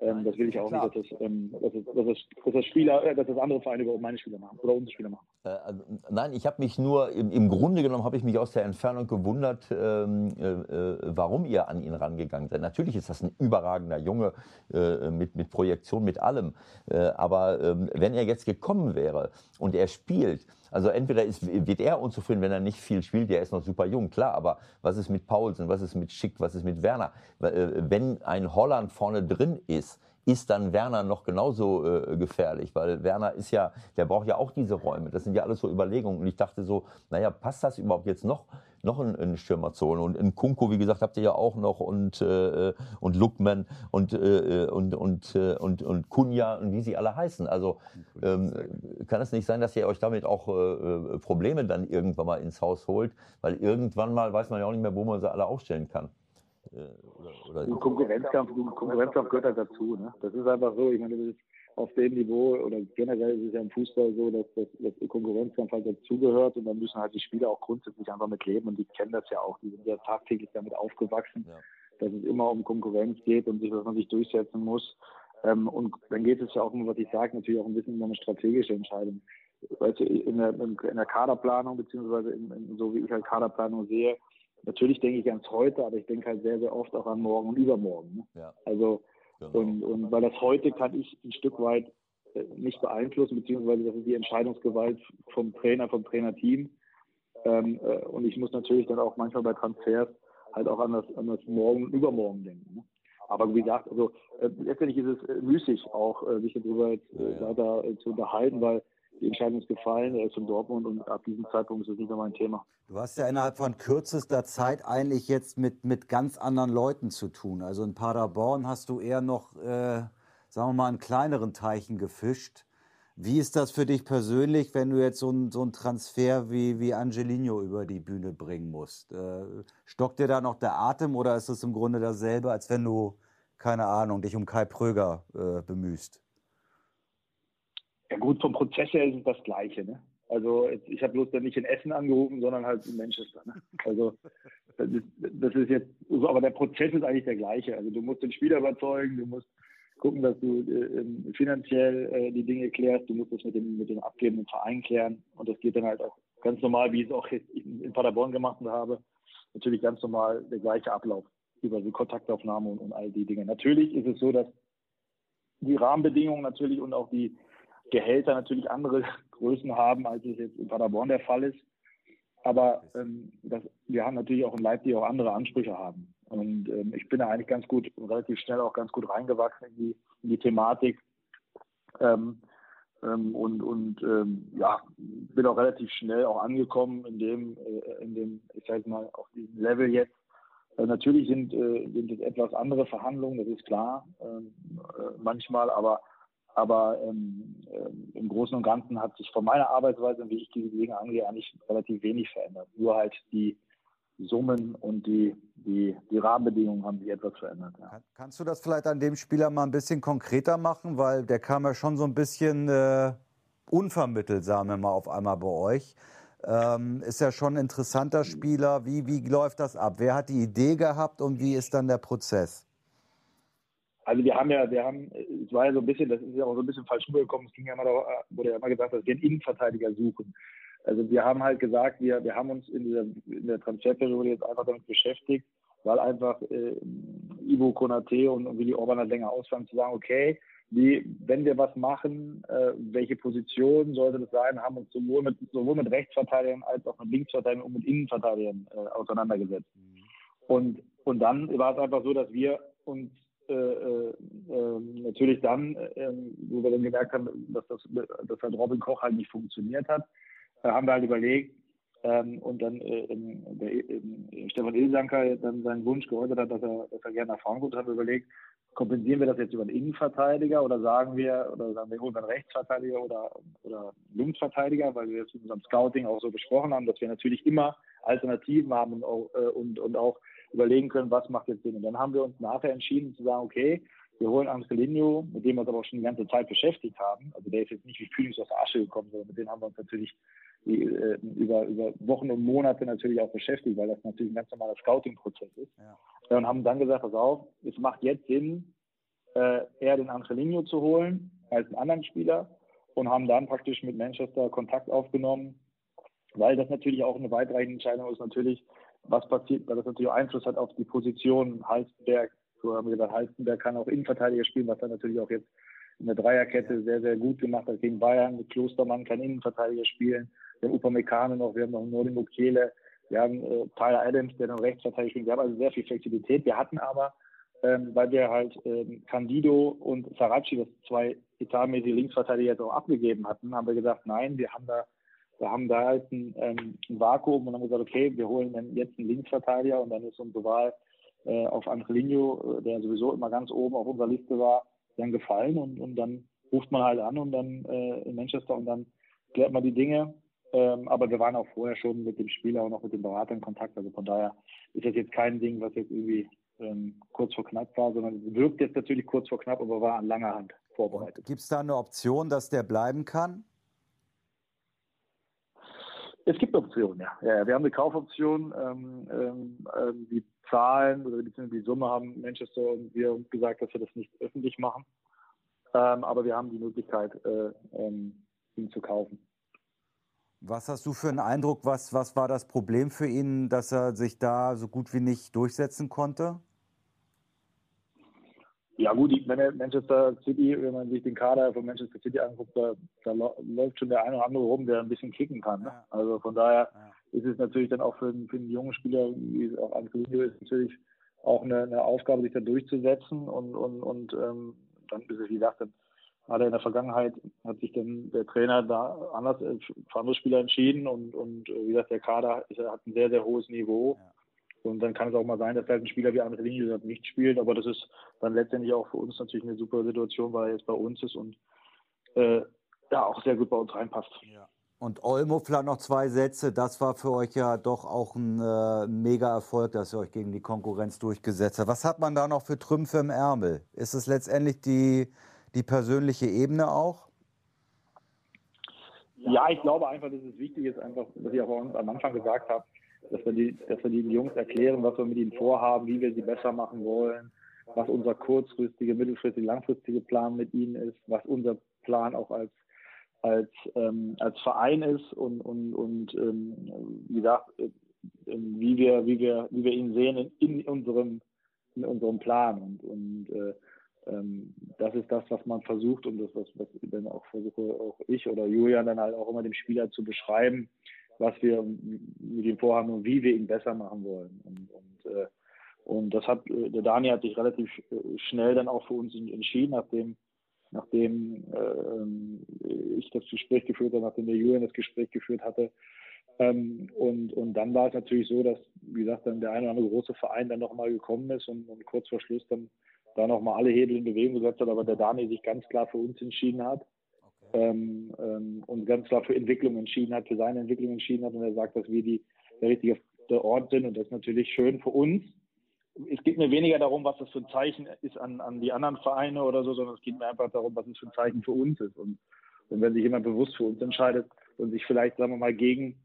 ähm, das will ich auch klar. nicht, dass das, ähm, dass, das, dass, das, dass das Spieler, äh, dass das andere Vereine über meine Spieler machen oder unsere Spieler machen. Äh, also, nein, ich habe mich nur, im, im Grunde genommen habe ich mich aus der Entfernung gewundert, ähm, äh, äh, warum ihr an ihn rangegangen seid. Natürlich ist das ein überragender Junge äh, mit, mit Projektion, mit allem. Aber ähm, wenn er jetzt gekommen wäre und er spielt, also entweder ist, wird er unzufrieden, wenn er nicht viel spielt, der ist noch super jung, klar, aber was ist mit Paulsen, was ist mit Schick, was ist mit Werner? Äh, Wenn ein Holland vorne drin ist, ist dann Werner noch genauso äh, gefährlich, weil Werner ist ja, der braucht ja auch diese Räume. Das sind ja alles so Überlegungen. Und ich dachte so, naja, passt das überhaupt jetzt noch, noch einen, einen Stürmer zu holen? Und in Kunku, wie gesagt, habt ihr ja auch noch und, äh, und Lukman und, äh, und, und, äh, und, und Kunja und wie sie alle heißen. Also ähm, kann es nicht sein, dass ihr euch damit auch äh, äh, Probleme dann irgendwann mal ins Haus holt, weil irgendwann mal weiß man ja auch nicht mehr, wo man sie alle aufstellen kann. Äh, oder, oder, Konkurrenzkampf, Konkurrenzkampf gehört halt dazu. Ne? Das ist einfach so. Ich meine, das ist auf dem Niveau oder generell ist es ja im Fußball so, dass das, das Konkurrenzkampf halt dazugehört und dann müssen halt die Spieler auch grundsätzlich einfach mit leben und die kennen das ja auch. Die sind ja tagtäglich damit aufgewachsen, Ja. dass es immer um Konkurrenz geht und sich, dass man sich durchsetzen muss. Ähm, und dann geht es ja auch um, was ich sage, natürlich auch ein bisschen um eine strategische Entscheidung. Weißt du, in der, in der Kaderplanung, beziehungsweise in, in, so wie ich halt Kaderplanung sehe, natürlich denke ich ans heute, aber ich denke halt sehr, sehr oft auch an morgen und übermorgen. Ne? ja, Also, genau. und, und weil das heute kann ich ein Stück weit äh, nicht beeinflussen, beziehungsweise das ist die Entscheidungsgewalt vom Trainer, vom Trainerteam. Ähm, äh, und ich muss natürlich dann auch manchmal bei Transfers halt auch an das, an das Morgen und Übermorgen denken. Ne? Aber wie gesagt, also äh, letztendlich ist es äh, müßig auch, äh, sich darüber jetzt Ja, äh, ja. weiter äh, zu unterhalten, weil die Entscheidung ist gefallen, er ist in Dortmund und ab diesem Zeitpunkt ist es nicht mehr mein Thema. Du hast ja innerhalb von kürzester Zeit eigentlich jetzt mit, mit ganz anderen Leuten zu tun. Also in Paderborn hast du eher noch, äh, sagen wir mal, in kleineren Teichen gefischt. Wie ist das für dich persönlich, wenn du jetzt so einen so Transfer wie, wie Angelino über die Bühne bringen musst? Äh, stockt dir da noch der Atem oder ist es im Grunde dasselbe, als wenn du, keine Ahnung, dich um Kai Pröger äh, bemühst? Ja gut, vom Prozess her ist es das Gleiche. Ne? Also ich habe bloß dann nicht in Essen angerufen, sondern halt in Manchester. Ne? Also das ist, das ist jetzt, so, aber der Prozess ist eigentlich der gleiche. Also du musst den Spieler überzeugen, du musst gucken, dass du äh, ähm, finanziell äh, die Dinge klärst, du musst das mit dem, mit dem abgebenden Verein klären und das geht dann halt auch ganz normal, wie ich es auch in in Paderborn gemacht habe, natürlich ganz normal der gleiche Ablauf über die Kontaktaufnahme und, und all die Dinge. Natürlich ist es so, dass die Rahmenbedingungen natürlich und auch die Gehälter natürlich andere Größen haben, als es jetzt in Paderborn der Fall ist. Aber ähm, das, wir haben natürlich auch in Leipzig auch andere Ansprüche haben. Und ähm, ich bin da eigentlich ganz gut, relativ schnell auch ganz gut reingewachsen in die, in die Thematik. Ähm, ähm, und und ähm, ja, bin auch relativ schnell auch angekommen in dem, äh, in dem, ich sag mal, auf diesem Level jetzt. Äh, natürlich sind, äh, sind es etwas andere Verhandlungen, das ist klar, ähm, äh, manchmal, aber aber ähm, ähm, im Großen und Ganzen hat sich von meiner Arbeitsweise wie ich diese Dinge angehe, eigentlich relativ wenig verändert. Nur halt die Summen und die, die, die Rahmenbedingungen haben sich etwas verändert. Ja. Kann, kannst du das vielleicht an dem Spieler mal ein bisschen konkreter machen? Weil der kam ja schon so ein bisschen äh, unvermittelt, sagen wir mal, auf einmal bei euch. Ähm, ist ja schon ein interessanter Spieler. Wie, wie läuft das ab? Wer hat die Idee gehabt und wie ist dann der Prozess? Also wir haben ja, wir haben, es war ja so ein bisschen, das ist ja auch so ein bisschen falsch rübergekommen, es ging ja immer, da wurde ja immer gesagt, dass wir einen Innenverteidiger suchen. Also wir haben halt gesagt, wir, wir haben uns in, dieser, in der Transferperiode jetzt einfach damit beschäftigt, weil einfach äh, Ivo Konate und, und Willi Orban halt länger ausfallen, zu sagen, okay, wie, wenn wir was machen, äh, welche Position sollte das sein, haben uns sowohl mit, sowohl mit Rechtsverteidigern als auch mit Linksverteidigern und mit Innenverteidigern äh, auseinandergesetzt. Und, und dann war es einfach so, dass wir uns äh, äh, ähm, natürlich dann, ähm, wo wir dann gemerkt haben, dass, das, dass halt Robin Koch halt nicht funktioniert hat, äh, haben wir halt überlegt, ähm, und dann äh, der, Stefan Ilsanker dann seinen Wunsch geäußert hat, dass er, dass er gerne nach Frankfurt hat, überlegt, kompensieren wir das jetzt über einen Innenverteidiger oder sagen wir, oder sagen wir, holen wir einen Rechtsverteidiger oder, oder Linksverteidiger, weil wir jetzt in unserem Scouting auch so besprochen haben, dass wir natürlich immer Alternativen haben und auch, äh, und, und auch überlegen können, was macht jetzt Sinn. Und dann haben wir uns nachher entschieden zu sagen, okay, wir holen Angelino, mit dem wir uns aber auch schon die ganze Zeit beschäftigt haben. Also der ist jetzt nicht wie Phoenix aus der Asche gekommen, sondern mit dem haben wir uns natürlich äh, über, über Wochen und Monate natürlich auch beschäftigt, weil das natürlich ein ganz normaler Scouting-Prozess ist. Ja. Und haben dann gesagt, pass auf, es macht jetzt Sinn, äh, eher den Angelino zu holen als einen anderen Spieler und haben dann praktisch mit Manchester Kontakt aufgenommen, weil das natürlich auch eine weitreichende Entscheidung ist, natürlich, was passiert, weil das natürlich auch Einfluss hat auf die Position Halstenberg. So haben wir gesagt, Halstenberg kann auch Innenverteidiger spielen, was er natürlich auch jetzt in der Dreierkette sehr, sehr gut gemacht hat gegen Bayern. Klostermann kann Innenverteidiger spielen. Wir haben Upamecano noch, wir haben noch Nordin Mukele, wir haben äh, Tyler Adams, der noch Rechtsverteidiger spielt. Wir haben also sehr viel Flexibilität. Wir hatten aber, ähm, weil wir halt ähm, Candido und Saracchi, das zwei etatmäßige Linksverteidiger, jetzt auch abgegeben hatten, haben wir gesagt, nein, wir haben da wir haben da halt ein, ähm, ein Vakuum und haben gesagt, okay, wir holen dann jetzt einen Linksverteidiger und dann ist unsere Wahl äh, auf Angelino, äh, der sowieso immer ganz oben auf unserer Liste war, dann gefallen und, und dann ruft man halt an und dann äh, in Manchester und dann klärt man die Dinge. Ähm, aber wir waren auch vorher schon mit dem Spieler und auch mit dem Berater in Kontakt. Also von daher ist das jetzt kein Ding, was jetzt irgendwie ähm, kurz vor knapp war, sondern wirkt jetzt natürlich kurz vor knapp, aber war an langer Hand vorbereitet. Gibt es da eine Option, dass der bleiben kann? Es gibt Optionen, ja. ja. Wir haben eine Kaufoption. Ähm, ähm, ähm die Zahlen oder die Summe haben Manchester und wir uns gesagt, dass wir das nicht öffentlich machen. Ähm, aber wir haben die Möglichkeit, äh, ähm, ihn zu kaufen. Was hast du für einen Eindruck? Was, was war das Problem für ihn, dass er sich da so gut wie nicht durchsetzen konnte? Ja gut, wenn Manchester City, wenn man sich den Kader von Manchester City anguckt, da, da läuft schon der eine oder andere rum, der ein bisschen kicken kann. Ne? Ja. Also von daher ja. ist es natürlich dann auch für, einen, für einen jungen Spieler, wie auch Angelino ist, natürlich auch eine, eine, Aufgabe, sich da durchzusetzen und, und, und ähm, dann ist es, wie gesagt, dann hat er in der Vergangenheit, hat sich dann der Trainer da anders für andere Spieler entschieden und, und wie gesagt, der Kader ist, hat ein sehr, sehr hohes Niveau. Ja. Und dann kann es auch mal sein, dass halt ein Spieler wie Angelini nicht spielt, aber das ist dann letztendlich auch für uns natürlich eine super Situation, weil er jetzt bei uns ist und äh, ja auch sehr gut bei uns reinpasst. Ja. Und Olmo vielleicht noch zwei Sätze. Das war für euch ja doch auch ein äh, mega Erfolg, dass ihr euch gegen die Konkurrenz durchgesetzt habt. Was hat man da noch für Trümpfe im Ärmel? Ist es letztendlich die, die persönliche Ebene auch? Ja, ich glaube einfach, dass es wichtig ist, einfach, was ich auch am Anfang gesagt habe, dass wir, die, dass wir den Jungs erklären, was wir mit ihnen vorhaben, wie wir sie besser machen wollen, was unser kurzfristige, mittelfristige, langfristige Plan mit ihnen ist, was unser Plan auch als als ähm, als Verein ist und und und ähm, wie gesagt äh, wie wir wie wir wie wir ihn sehen in, in unserem in unserem Plan. Und und äh, ähm, das ist das, was man versucht und das, was, was dann auch versuche auch ich oder Julian dann halt auch immer dem Spieler zu beschreiben, was wir mit ihm vorhaben und wie wir ihn besser machen wollen. Und, und, äh, und das hat, äh, der Dani hat sich relativ äh, schnell dann auch für uns entschieden, nachdem, nachdem äh, ich das Gespräch geführt habe, nachdem der Julian das Gespräch geführt hatte. Ähm, und, und dann war es natürlich so, dass, wie gesagt, dann der eine oder andere große Verein dann nochmal gekommen ist und, und kurz vor Schluss dann da nochmal alle Hebel in Bewegung gesetzt hat, aber der Dani sich ganz klar für uns entschieden hat ähm, ähm, und ganz klar für Entwicklung entschieden hat, für seine Entwicklung entschieden hat und er sagt, dass wir die, der richtige Ort sind und das ist natürlich schön für uns. Es geht mir weniger darum, was das für ein Zeichen ist an, an die anderen Vereine oder so, sondern es geht mir einfach darum, was es für ein Zeichen für uns ist. Und, und wenn sich jemand bewusst für uns entscheidet und sich vielleicht, sagen wir mal, gegen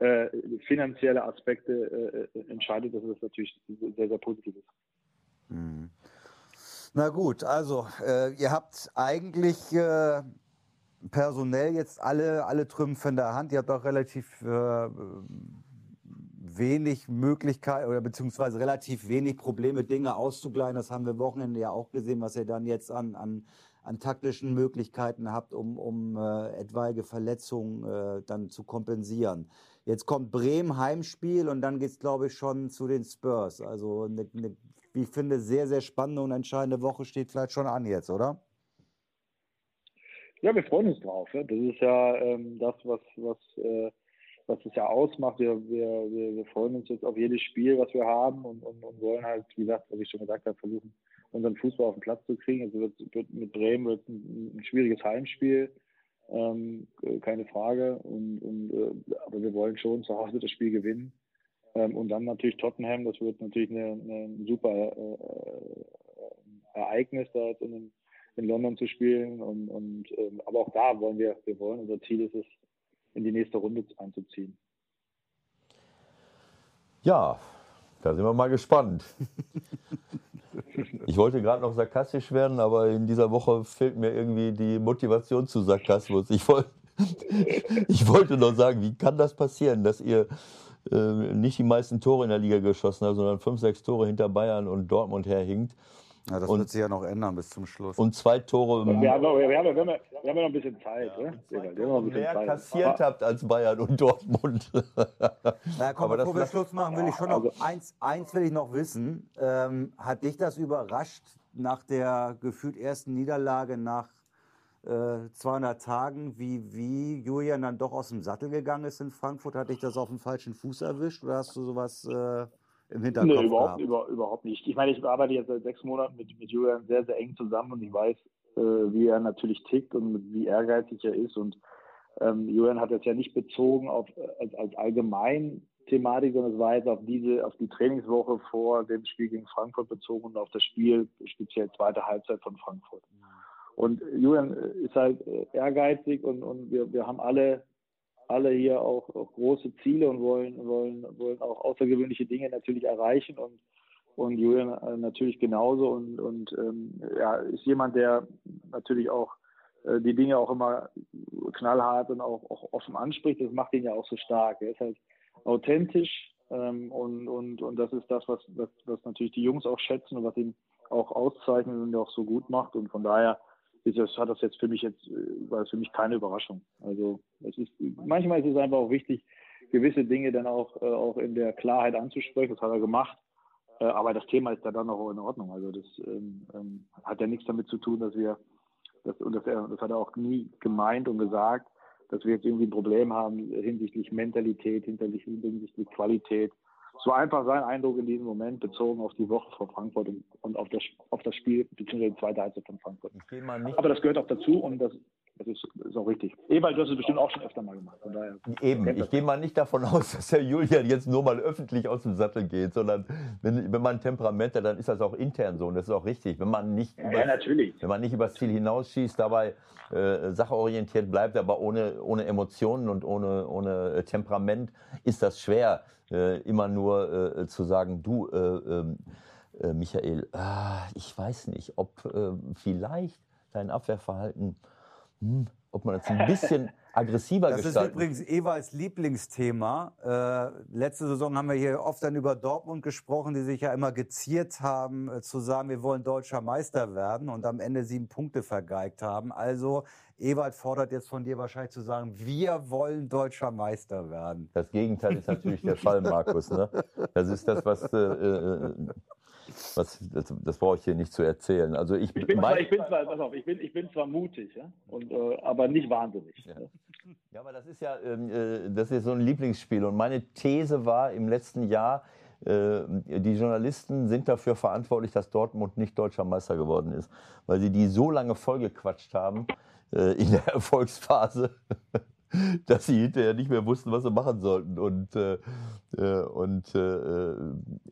äh, finanzielle Aspekte äh, entscheidet, dass das natürlich sehr, sehr positiv ist. Mhm. Na gut, also äh, ihr habt eigentlich äh, personell jetzt alle, alle Trümpfe in der Hand. Ihr habt auch relativ äh, wenig Möglichkeit oder beziehungsweise relativ wenig Probleme, Dinge auszugleichen. Das haben wir Wochenende ja auch gesehen, was ihr dann jetzt an, an, an taktischen Möglichkeiten habt, um, um äh, etwaige Verletzungen äh, dann zu kompensieren. Jetzt kommt Bremen Heimspiel und dann geht es, glaube ich, schon zu den Spurs. Also eine, eine, wie ich finde, sehr, sehr spannende und entscheidende Woche steht vielleicht schon an jetzt, oder? Ja, wir freuen uns drauf. Ja. Das ist ja ähm, das, was, was, äh, was es ja ausmacht. Wir, wir, wir, wir, freuen uns jetzt auf jedes Spiel, was wir haben und, und, und wollen halt, wie gesagt, was ich schon gesagt habe, versuchen, unseren Fußball auf den Platz zu kriegen. Also wird, wird mit Bremen wird ein, ein schwieriges Heimspiel, ähm, keine Frage. Und, und äh, aber wir wollen schon zu Hause das Spiel gewinnen. Ähm, und dann natürlich Tottenham, das wird natürlich ein super äh, äh Ereignis da jetzt in, den, in, London zu spielen. Und, und ähm, aber auch da wollen wir, wir wollen, unser Ziel ist es, in die nächste Runde einzuziehen. Ja, da sind wir mal gespannt. Ich wollte gerade noch sarkastisch werden, aber in dieser Woche fehlt mir irgendwie die Motivation zu Sarkasmus. Ich, wollt, ich wollte noch sagen, wie kann das passieren, dass ihr äh, nicht die meisten Tore in der Liga geschossen habt, sondern fünf, sechs Tore hinter Bayern und Dortmund herhinkt? Ja, das und, wird sich ja noch ändern bis zum Schluss. Und zwei Tore. Wir haben, wir haben, wir haben, wir haben noch ein bisschen Zeit. Ja, ne? wir haben noch ein bisschen mehr Zeit. kassiert habt als Bayern und Dortmund. Na komm, bevor wir Schluss machen, will ich schon noch also, eins, eins will ich noch wissen. Ähm, hat dich das überrascht nach der gefühlt ersten Niederlage nach äh, 200 Tagen, wie, wie Julian dann doch aus dem Sattel gegangen ist in Frankfurt? Hat dich das auf dem falschen Fuß erwischt oder hast du sowas äh, im Hinterkopf nee, überhaupt, über, überhaupt nicht. Ich meine, ich arbeite jetzt seit sechs Monaten mit, mit Julian sehr, sehr eng zusammen und ich weiß, äh, wie er natürlich tickt und wie ehrgeizig er ist. Und ähm, Julian hat das ja nicht bezogen auf, als, als allgemein Thematik, sondern es war jetzt auf diese, auf die Trainingswoche vor dem Spiel gegen Frankfurt bezogen und auf das Spiel, speziell zweite Halbzeit von Frankfurt. Und Julian ist halt äh, ehrgeizig und, und wir, wir haben alle alle hier auch, auch große Ziele und wollen, wollen, wollen auch außergewöhnliche Dinge natürlich erreichen und, und Julian äh, natürlich genauso und, und ähm, ja, ist jemand, der natürlich auch äh, die Dinge auch immer knallhart und auch, auch offen anspricht. Das macht ihn ja auch so stark. Er ist halt authentisch ähm, und, und, und das ist das, was, was, was natürlich die Jungs auch schätzen und was ihn auch auszeichnet und auch so gut macht. Und von daher das, hat das jetzt für mich jetzt, äh, war für mich keine Überraschung. Also es ist, manchmal ist es einfach auch wichtig, gewisse Dinge dann auch, äh, auch in der Klarheit anzusprechen. Das hat er gemacht. Äh, aber das Thema ist da dann auch in Ordnung. Also das ähm, ähm, hat ja nichts damit zu tun, dass wir, das, und das, das hat er auch nie gemeint und gesagt, dass wir jetzt irgendwie ein Problem haben hinsichtlich Mentalität, hinsichtlich, hinsichtlich Qualität so einfach sein Eindruck in diesem Moment bezogen auf die Woche vor Frankfurt und, und auf, das, auf das Spiel bzw. die zweite Halbzeit von Frankfurt. Aber das gehört auch dazu und das, das ist, ist, auch richtig. Ewald, du hast es bestimmt auch schon öfter mal gemacht. Eben, ich gehe mal nicht davon aus, dass der Julian jetzt nur mal öffentlich aus dem Sattel geht, sondern wenn, wenn man Temperament hat, dann ist das auch intern so und das ist auch richtig. Wenn man nicht, ja, über, natürlich. Wenn man nicht übers Ziel hinausschießt, dabei äh, sachorientiert bleibt, aber ohne, ohne Emotionen und ohne, ohne äh, Temperament, ist das schwer, äh, immer nur äh, zu sagen, du, äh, ähm, äh Michael, ah, ich weiß nicht, ob vielleicht dein Abwehrverhalten hm, ob man das ein bisschen aggressiver das gestalten. Das ist übrigens Ewalds Lieblingsthema. Äh, letzte Saison haben wir hier oft dann über Dortmund gesprochen, die sich ja immer geziert haben, äh, zu sagen, wir wollen deutscher Meister werden und am Ende sieben Punkte vergeigt haben. Also Ewald fordert jetzt von dir wahrscheinlich zu sagen, wir wollen deutscher Meister werden. Das Gegenteil ist natürlich der Fall, Markus. Ne? Das ist das, was äh, äh was, das, das brauche ich hier nicht zu erzählen. Also ich, ich, bin, zwar, ich, bin, zwar, auf, ich, bin, ich bin zwar mutig, ja? Und, äh, aber nicht wahnsinnig. Ja. ja, aber das ist ja ähm, äh, das ist so ein Lieblingsspiel. Und meine These war im letzten Jahr, äh, die Journalisten sind dafür verantwortlich, dass Dortmund nicht deutscher Meister geworden ist, weil sie die so lange vollgequatscht haben äh, in der Erfolgsphase. dass sie hinterher nicht mehr wussten, was sie machen sollten. Und, äh, äh und äh,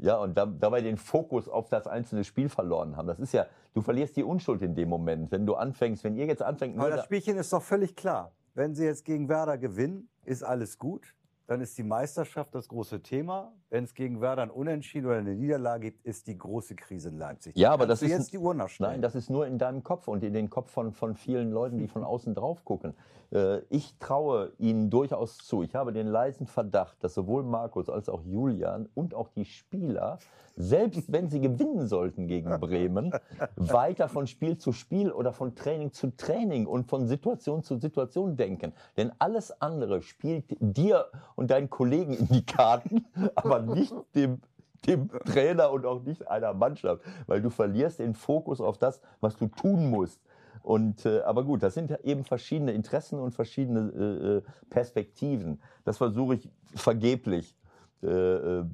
ja, und da, dabei den Fokus auf das einzelne Spiel verloren haben. Das ist ja, du verlierst die Unschuld in dem Moment, wenn du anfängst, wenn ihr jetzt anfängt. Aber das Spielchen ist doch völlig klar. Wenn sie jetzt gegen Werder gewinnen, ist alles gut. Dann ist die Meisterschaft das große Thema. Wenn es gegen Werder ein Unentschieden oder eine Niederlage gibt, ist die große Krise in Leipzig. Ja, aber das ist jetzt die Uhr nachstellen. Nein, das ist nur in deinem Kopf und in den Kopf von, von vielen Leuten, die von außen drauf gucken. Äh, ich traue ihnen durchaus zu. Ich habe den leisen Verdacht, dass sowohl Markus als auch Julian und auch die Spieler, selbst wenn sie gewinnen sollten gegen Bremen, weiter von Spiel zu Spiel oder von Training zu Training und von Situation zu Situation denken. Denn alles andere spielt dir und deinen Kollegen in die Karten, aber nicht dem dem Trainer und auch nicht einer Mannschaft, weil du verlierst den Fokus auf das, was du tun musst. Und, äh, aber gut, das sind eben verschiedene Interessen und verschiedene äh, äh Perspektiven. Das versuche ich vergeblich. Äh, äh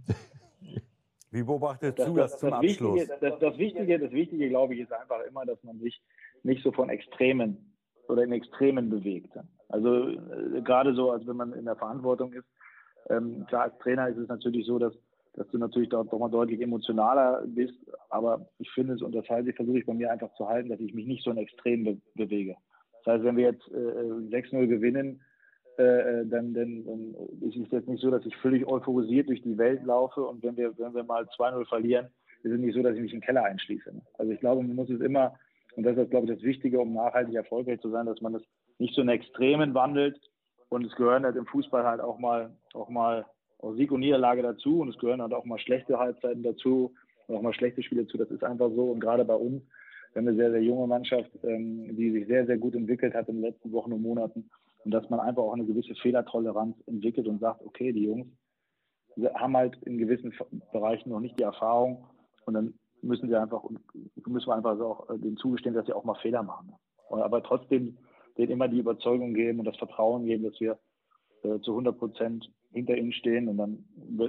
Wie beobachtest Das, du das, das, zum das, Abschluss? Wichtige, das, das, Wichtige, das Wichtige, glaube ich, ist einfach immer, dass man sich nicht so von Extremen oder in Extremen bewegt. Also äh, gerade so, als wenn man in der Verantwortung ist. Ähm, klar, als Trainer ist es natürlich so, dass, dass du natürlich doch, doch mal deutlich emotionaler bist. Aber ich finde es, und das halte ich, versuche ich bei mir einfach zu halten, dass ich mich nicht so in Extremen be bewege. Das heißt, wenn wir jetzt äh, 6-0 gewinnen, äh, dann, dann, dann ist es jetzt nicht so, dass ich völlig euphorisiert durch die Welt laufe und wenn wir, wenn wir mal 2-0 verlieren, ist es nicht so, dass ich mich im Keller einschließe. Also ich glaube, man muss es immer, und das ist, glaube ich, das Wichtige, um nachhaltig erfolgreich zu sein, dass man es nicht so in Extremen wandelt. Und es gehören halt im Fußball halt auch mal, auch mal auch Sieg und Niederlage dazu und es gehören halt auch mal schlechte Halbzeiten dazu und auch mal schlechte Spiele dazu. Das ist einfach so. Und gerade bei uns, wir haben eine sehr, sehr junge Mannschaft, ähm, die sich sehr, sehr gut entwickelt hat in den letzten Wochen und Monaten. Und dass man einfach auch eine gewisse Fehlertoleranz entwickelt und sagt, okay, die Jungs haben halt in gewissen Bereichen noch nicht die Erfahrung und dann müssen sie einfach, müssen wir einfach auch äh, denen zugestehen, dass sie auch mal Fehler machen. Aber trotzdem denen immer die Überzeugung geben und das Vertrauen geben, dass wir äh, zu 100 Prozent hinter ihnen stehen und dann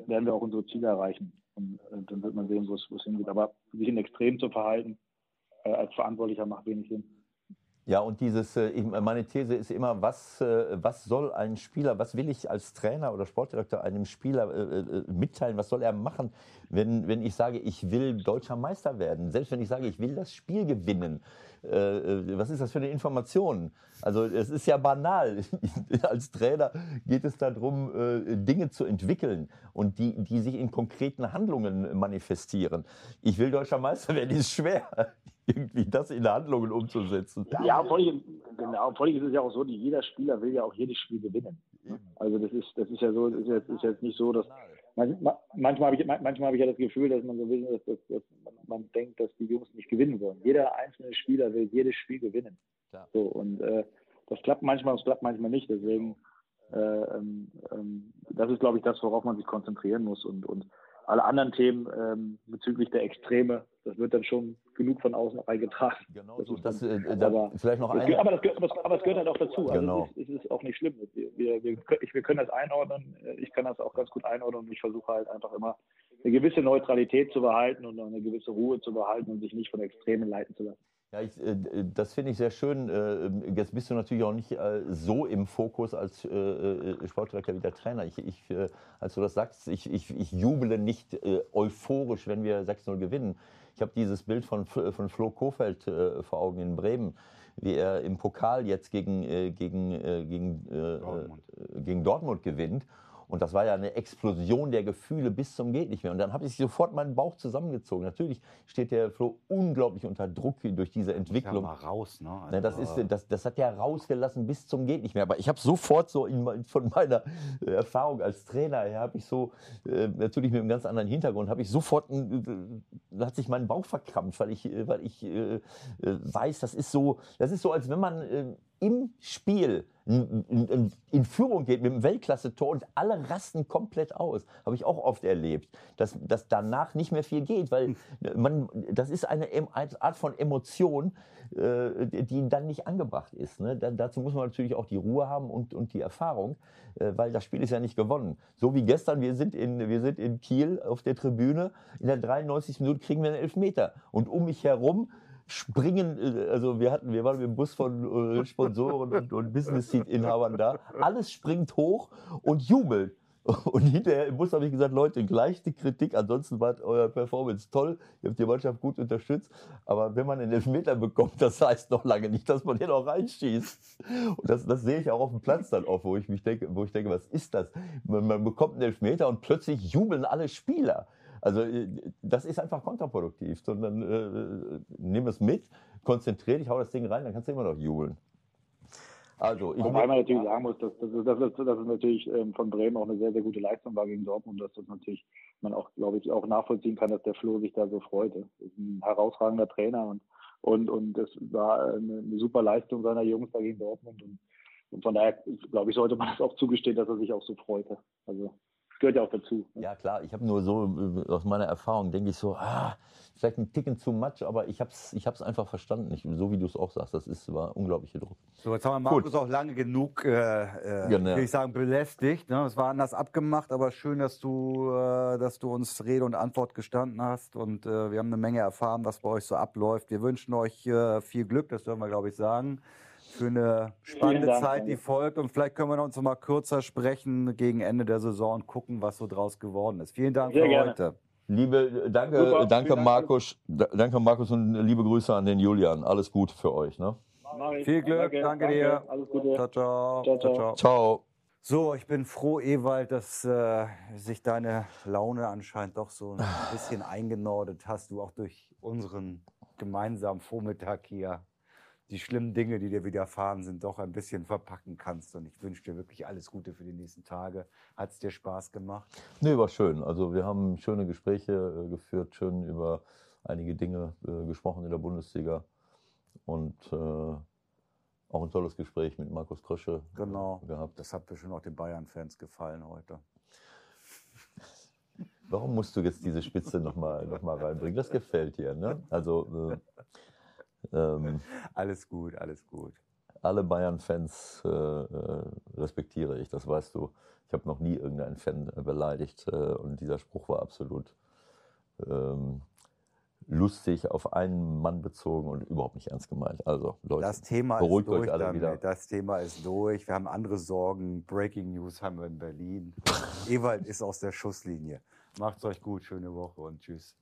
werden wir auch unsere Ziele erreichen. Und äh, dann wird man sehen, wo es hingeht. Aber sich in Extrem zu verhalten als Verantwortlicher macht wenig Sinn. Ja, und dieses, äh, meine These ist immer, was, äh, was soll ein Spieler, was will ich als Trainer oder Sportdirektor einem Spieler äh, mitteilen, was soll er machen, wenn, wenn ich sage, ich will deutscher Meister werden, selbst wenn ich sage, ich will das Spiel gewinnen. Was ist das für eine Information? Also es ist ja banal. Als Trainer geht es darum, Dinge zu entwickeln und die, die sich in konkreten Handlungen manifestieren. Ich will deutscher Meister werden, ist schwer irgendwie das in Handlungen umzusetzen. Ja, vor allem, genau, vor allem ist es ja auch so, jeder Spieler will ja auch jedes Spiel gewinnen. Also das ist, das ist ja so, ist jetzt, ist jetzt nicht so, dass manchmal, habe ich, manchmal habe ich ja das Gefühl, dass man so will, dass, dass, dass man denkt, dass die Jungs nicht gewinnen wollen. Jeder einzelne Spieler will jedes Spiel gewinnen. So und äh, das klappt manchmal, das klappt manchmal nicht. Deswegen, äh, ähm, ähm, das ist, glaube ich, das, worauf man sich konzentrieren muss und und alle anderen Themen ähm, bezüglich der Extreme, das wird dann schon genug von außen reingetragen. Genau, das so, ist das, dann, äh, da, aber, vielleicht noch eine. gehört- aber, das, gehört- aber, es- aber es gehört halt auch dazu. Also Genau. es, ist, es ist auch nicht schlimm. Wir, wir, wir, wir können das einordnen. Ich kann das auch ganz gut einordnen und ich versuche halt einfach immer eine gewisse Neutralität zu behalten und eine gewisse Ruhe zu behalten und sich nicht von Extremen leiten zu lassen. Ja, ich, äh, das finde ich sehr schön. Äh, Jetzt bist du natürlich auch nicht äh, so im Fokus als äh, äh, Sportdirektor wie der Trainer. Ich, ich, äh, als du das sagst, ich, ich, ich jubele nicht äh, euphorisch, wenn wir 6-0 gewinnen. Ich habe dieses Bild von, von Flo Kofeld äh, vor Augen in Bremen, wie er im Pokal jetzt gegen, äh, gegen, äh, gegen, äh, Dortmund. äh, gegen Dortmund gewinnt. Und das war ja eine Explosion der Gefühle bis zum geht nicht mehr. Und dann habe ich sofort meinen Bauch zusammengezogen. Natürlich steht der Flo unglaublich unter Druck durch diese Ja, Entwicklung. mal raus, ne? Ne, das, Also, ist, das, das hat ja rausgelassen bis zum geht nicht mehr. Aber ich habe sofort so in, von meiner äh, Erfahrung als Trainer her, habe ich so, äh, natürlich mit einem ganz anderen Hintergrund, habe ich sofort, äh, hat sich mein Bauch verkrampft, weil ich, äh, weil ich äh, äh, weiß, das ist so, das ist so, als wenn man äh, im Spiel in, Führung geht mit einem Weltklasse-Tor und alle rasten komplett aus. Habe ich auch oft erlebt, dass, dass danach nicht mehr viel geht, weil man, das ist eine, Art von Emotion, äh, die dann nicht angebracht ist. Ne? Da, dazu muss man natürlich auch die Ruhe haben und, und die Erfahrung, äh, weil das Spiel ist ja nicht gewonnen. So wie gestern, wir sind, in, wir sind in Kiel auf der Tribüne, in der 93. Minute kriegen wir einen Elfmeter und um mich herum springen, äh, also wir hatten, wir waren mit dem Bus von äh, Sponsoren und, und Business-Seat-Inhabern da, alles springt hoch und jubelt. Und hinterher im Bus habe ich gesagt, Leute, gleich die Kritik, ansonsten war euer Performance toll, ihr habt die Mannschaft gut unterstützt, aber wenn man einen Elfmeter bekommt, das heißt noch lange nicht, dass man den auch reinschießt. Und das, das sehe ich auch auf dem Platz dann oft, wo ich mich denke, wo ich denke, was ist das? Man, man bekommt einen Elfmeter und plötzlich jubeln alle Spieler. Also äh, das ist einfach kontraproduktiv, sondern äh, nimm es mit, konzentrier dich, hau das Ding rein, dann kannst du immer noch jubeln. Also, ich Wobei man natürlich sagen muss, dass, dass, dass, dass, es natürlich ähm, von Bremen auch eine sehr, sehr gute Leistung war gegen Dortmund, dass das natürlich man auch, glaube ich, auch nachvollziehen kann, dass der Flo sich da so freute. Das ist ein herausragender Trainer und und und das war eine, eine super Leistung seiner Jungs da gegen Dortmund und, und von daher, glaube ich, sollte man es auch zugestehen, dass er sich auch so freute. Also gehört ja auch dazu. Ne? Ja klar, ich habe nur so äh, aus meiner Erfahrung denke ich so, ah, vielleicht ein Ticken zu much, aber ich habe es ich hab's einfach verstanden, ich, so wie du es auch sagst. Das ist, war unglaublicher Druck. So, jetzt haben wir Markus Gut. auch lange genug, äh, äh, genau. will ich sagen, belästigt. Ne? Es war anders abgemacht, aber schön, dass du, äh, dass du uns Rede und Antwort gestanden hast. Und äh, wir haben eine Menge erfahren, was bei euch so abläuft. Wir wünschen euch äh, viel Glück, das dürfen wir, glaube ich, sagen für eine spannende Dank, Zeit, die folgt. Und vielleicht können wir uns noch mal kürzer sprechen gegen Ende der Saison und gucken, was so draus geworden ist. Vielen Dank Sehr für gerne. heute. Liebe, danke, Super, danke Markus, danke Markus und liebe Grüße an den Julian. Alles Gute für euch. Ne? Viel Glück, danke, danke dir. Alles Gute. Ciao, ciao. ciao, ciao. ciao. ciao. So, ich bin froh, Ewald, dass äh, sich deine Laune anscheinend doch so ein bisschen eingenordet hast, du auch durch unseren gemeinsamen Vormittag hier die schlimmen Dinge, die dir widerfahren sind, doch ein bisschen verpacken kannst. Und ich wünsche dir wirklich alles Gute für die nächsten Tage. Hat es dir Spaß gemacht? Nee, war schön. Also wir haben schöne Gespräche äh, geführt, schön über einige Dinge äh, gesprochen in der Bundesliga. Und äh, auch ein tolles Gespräch mit Markus Krösche genau. gehabt. Das hat bestimmt auch den Bayern-Fans gefallen heute. Warum musst du jetzt diese Spitze nochmal noch mal reinbringen? Das gefällt dir, ne? Also äh, ähm, alles gut, alles gut. Alle Bayern-Fans äh, äh, respektiere ich, das weißt du. Ich habe noch nie irgendeinen Fan äh, beleidigt äh, und dieser Spruch war absolut ähm, lustig, auf einen Mann bezogen und überhaupt nicht ernst gemeint. Also Leute, das Thema beruhigt ist durch euch alle damit. wieder. Das Thema ist durch. Wir haben andere Sorgen. Breaking News haben wir in Berlin. Ewald ist aus der Schusslinie. Macht's euch gut, schöne Woche und tschüss.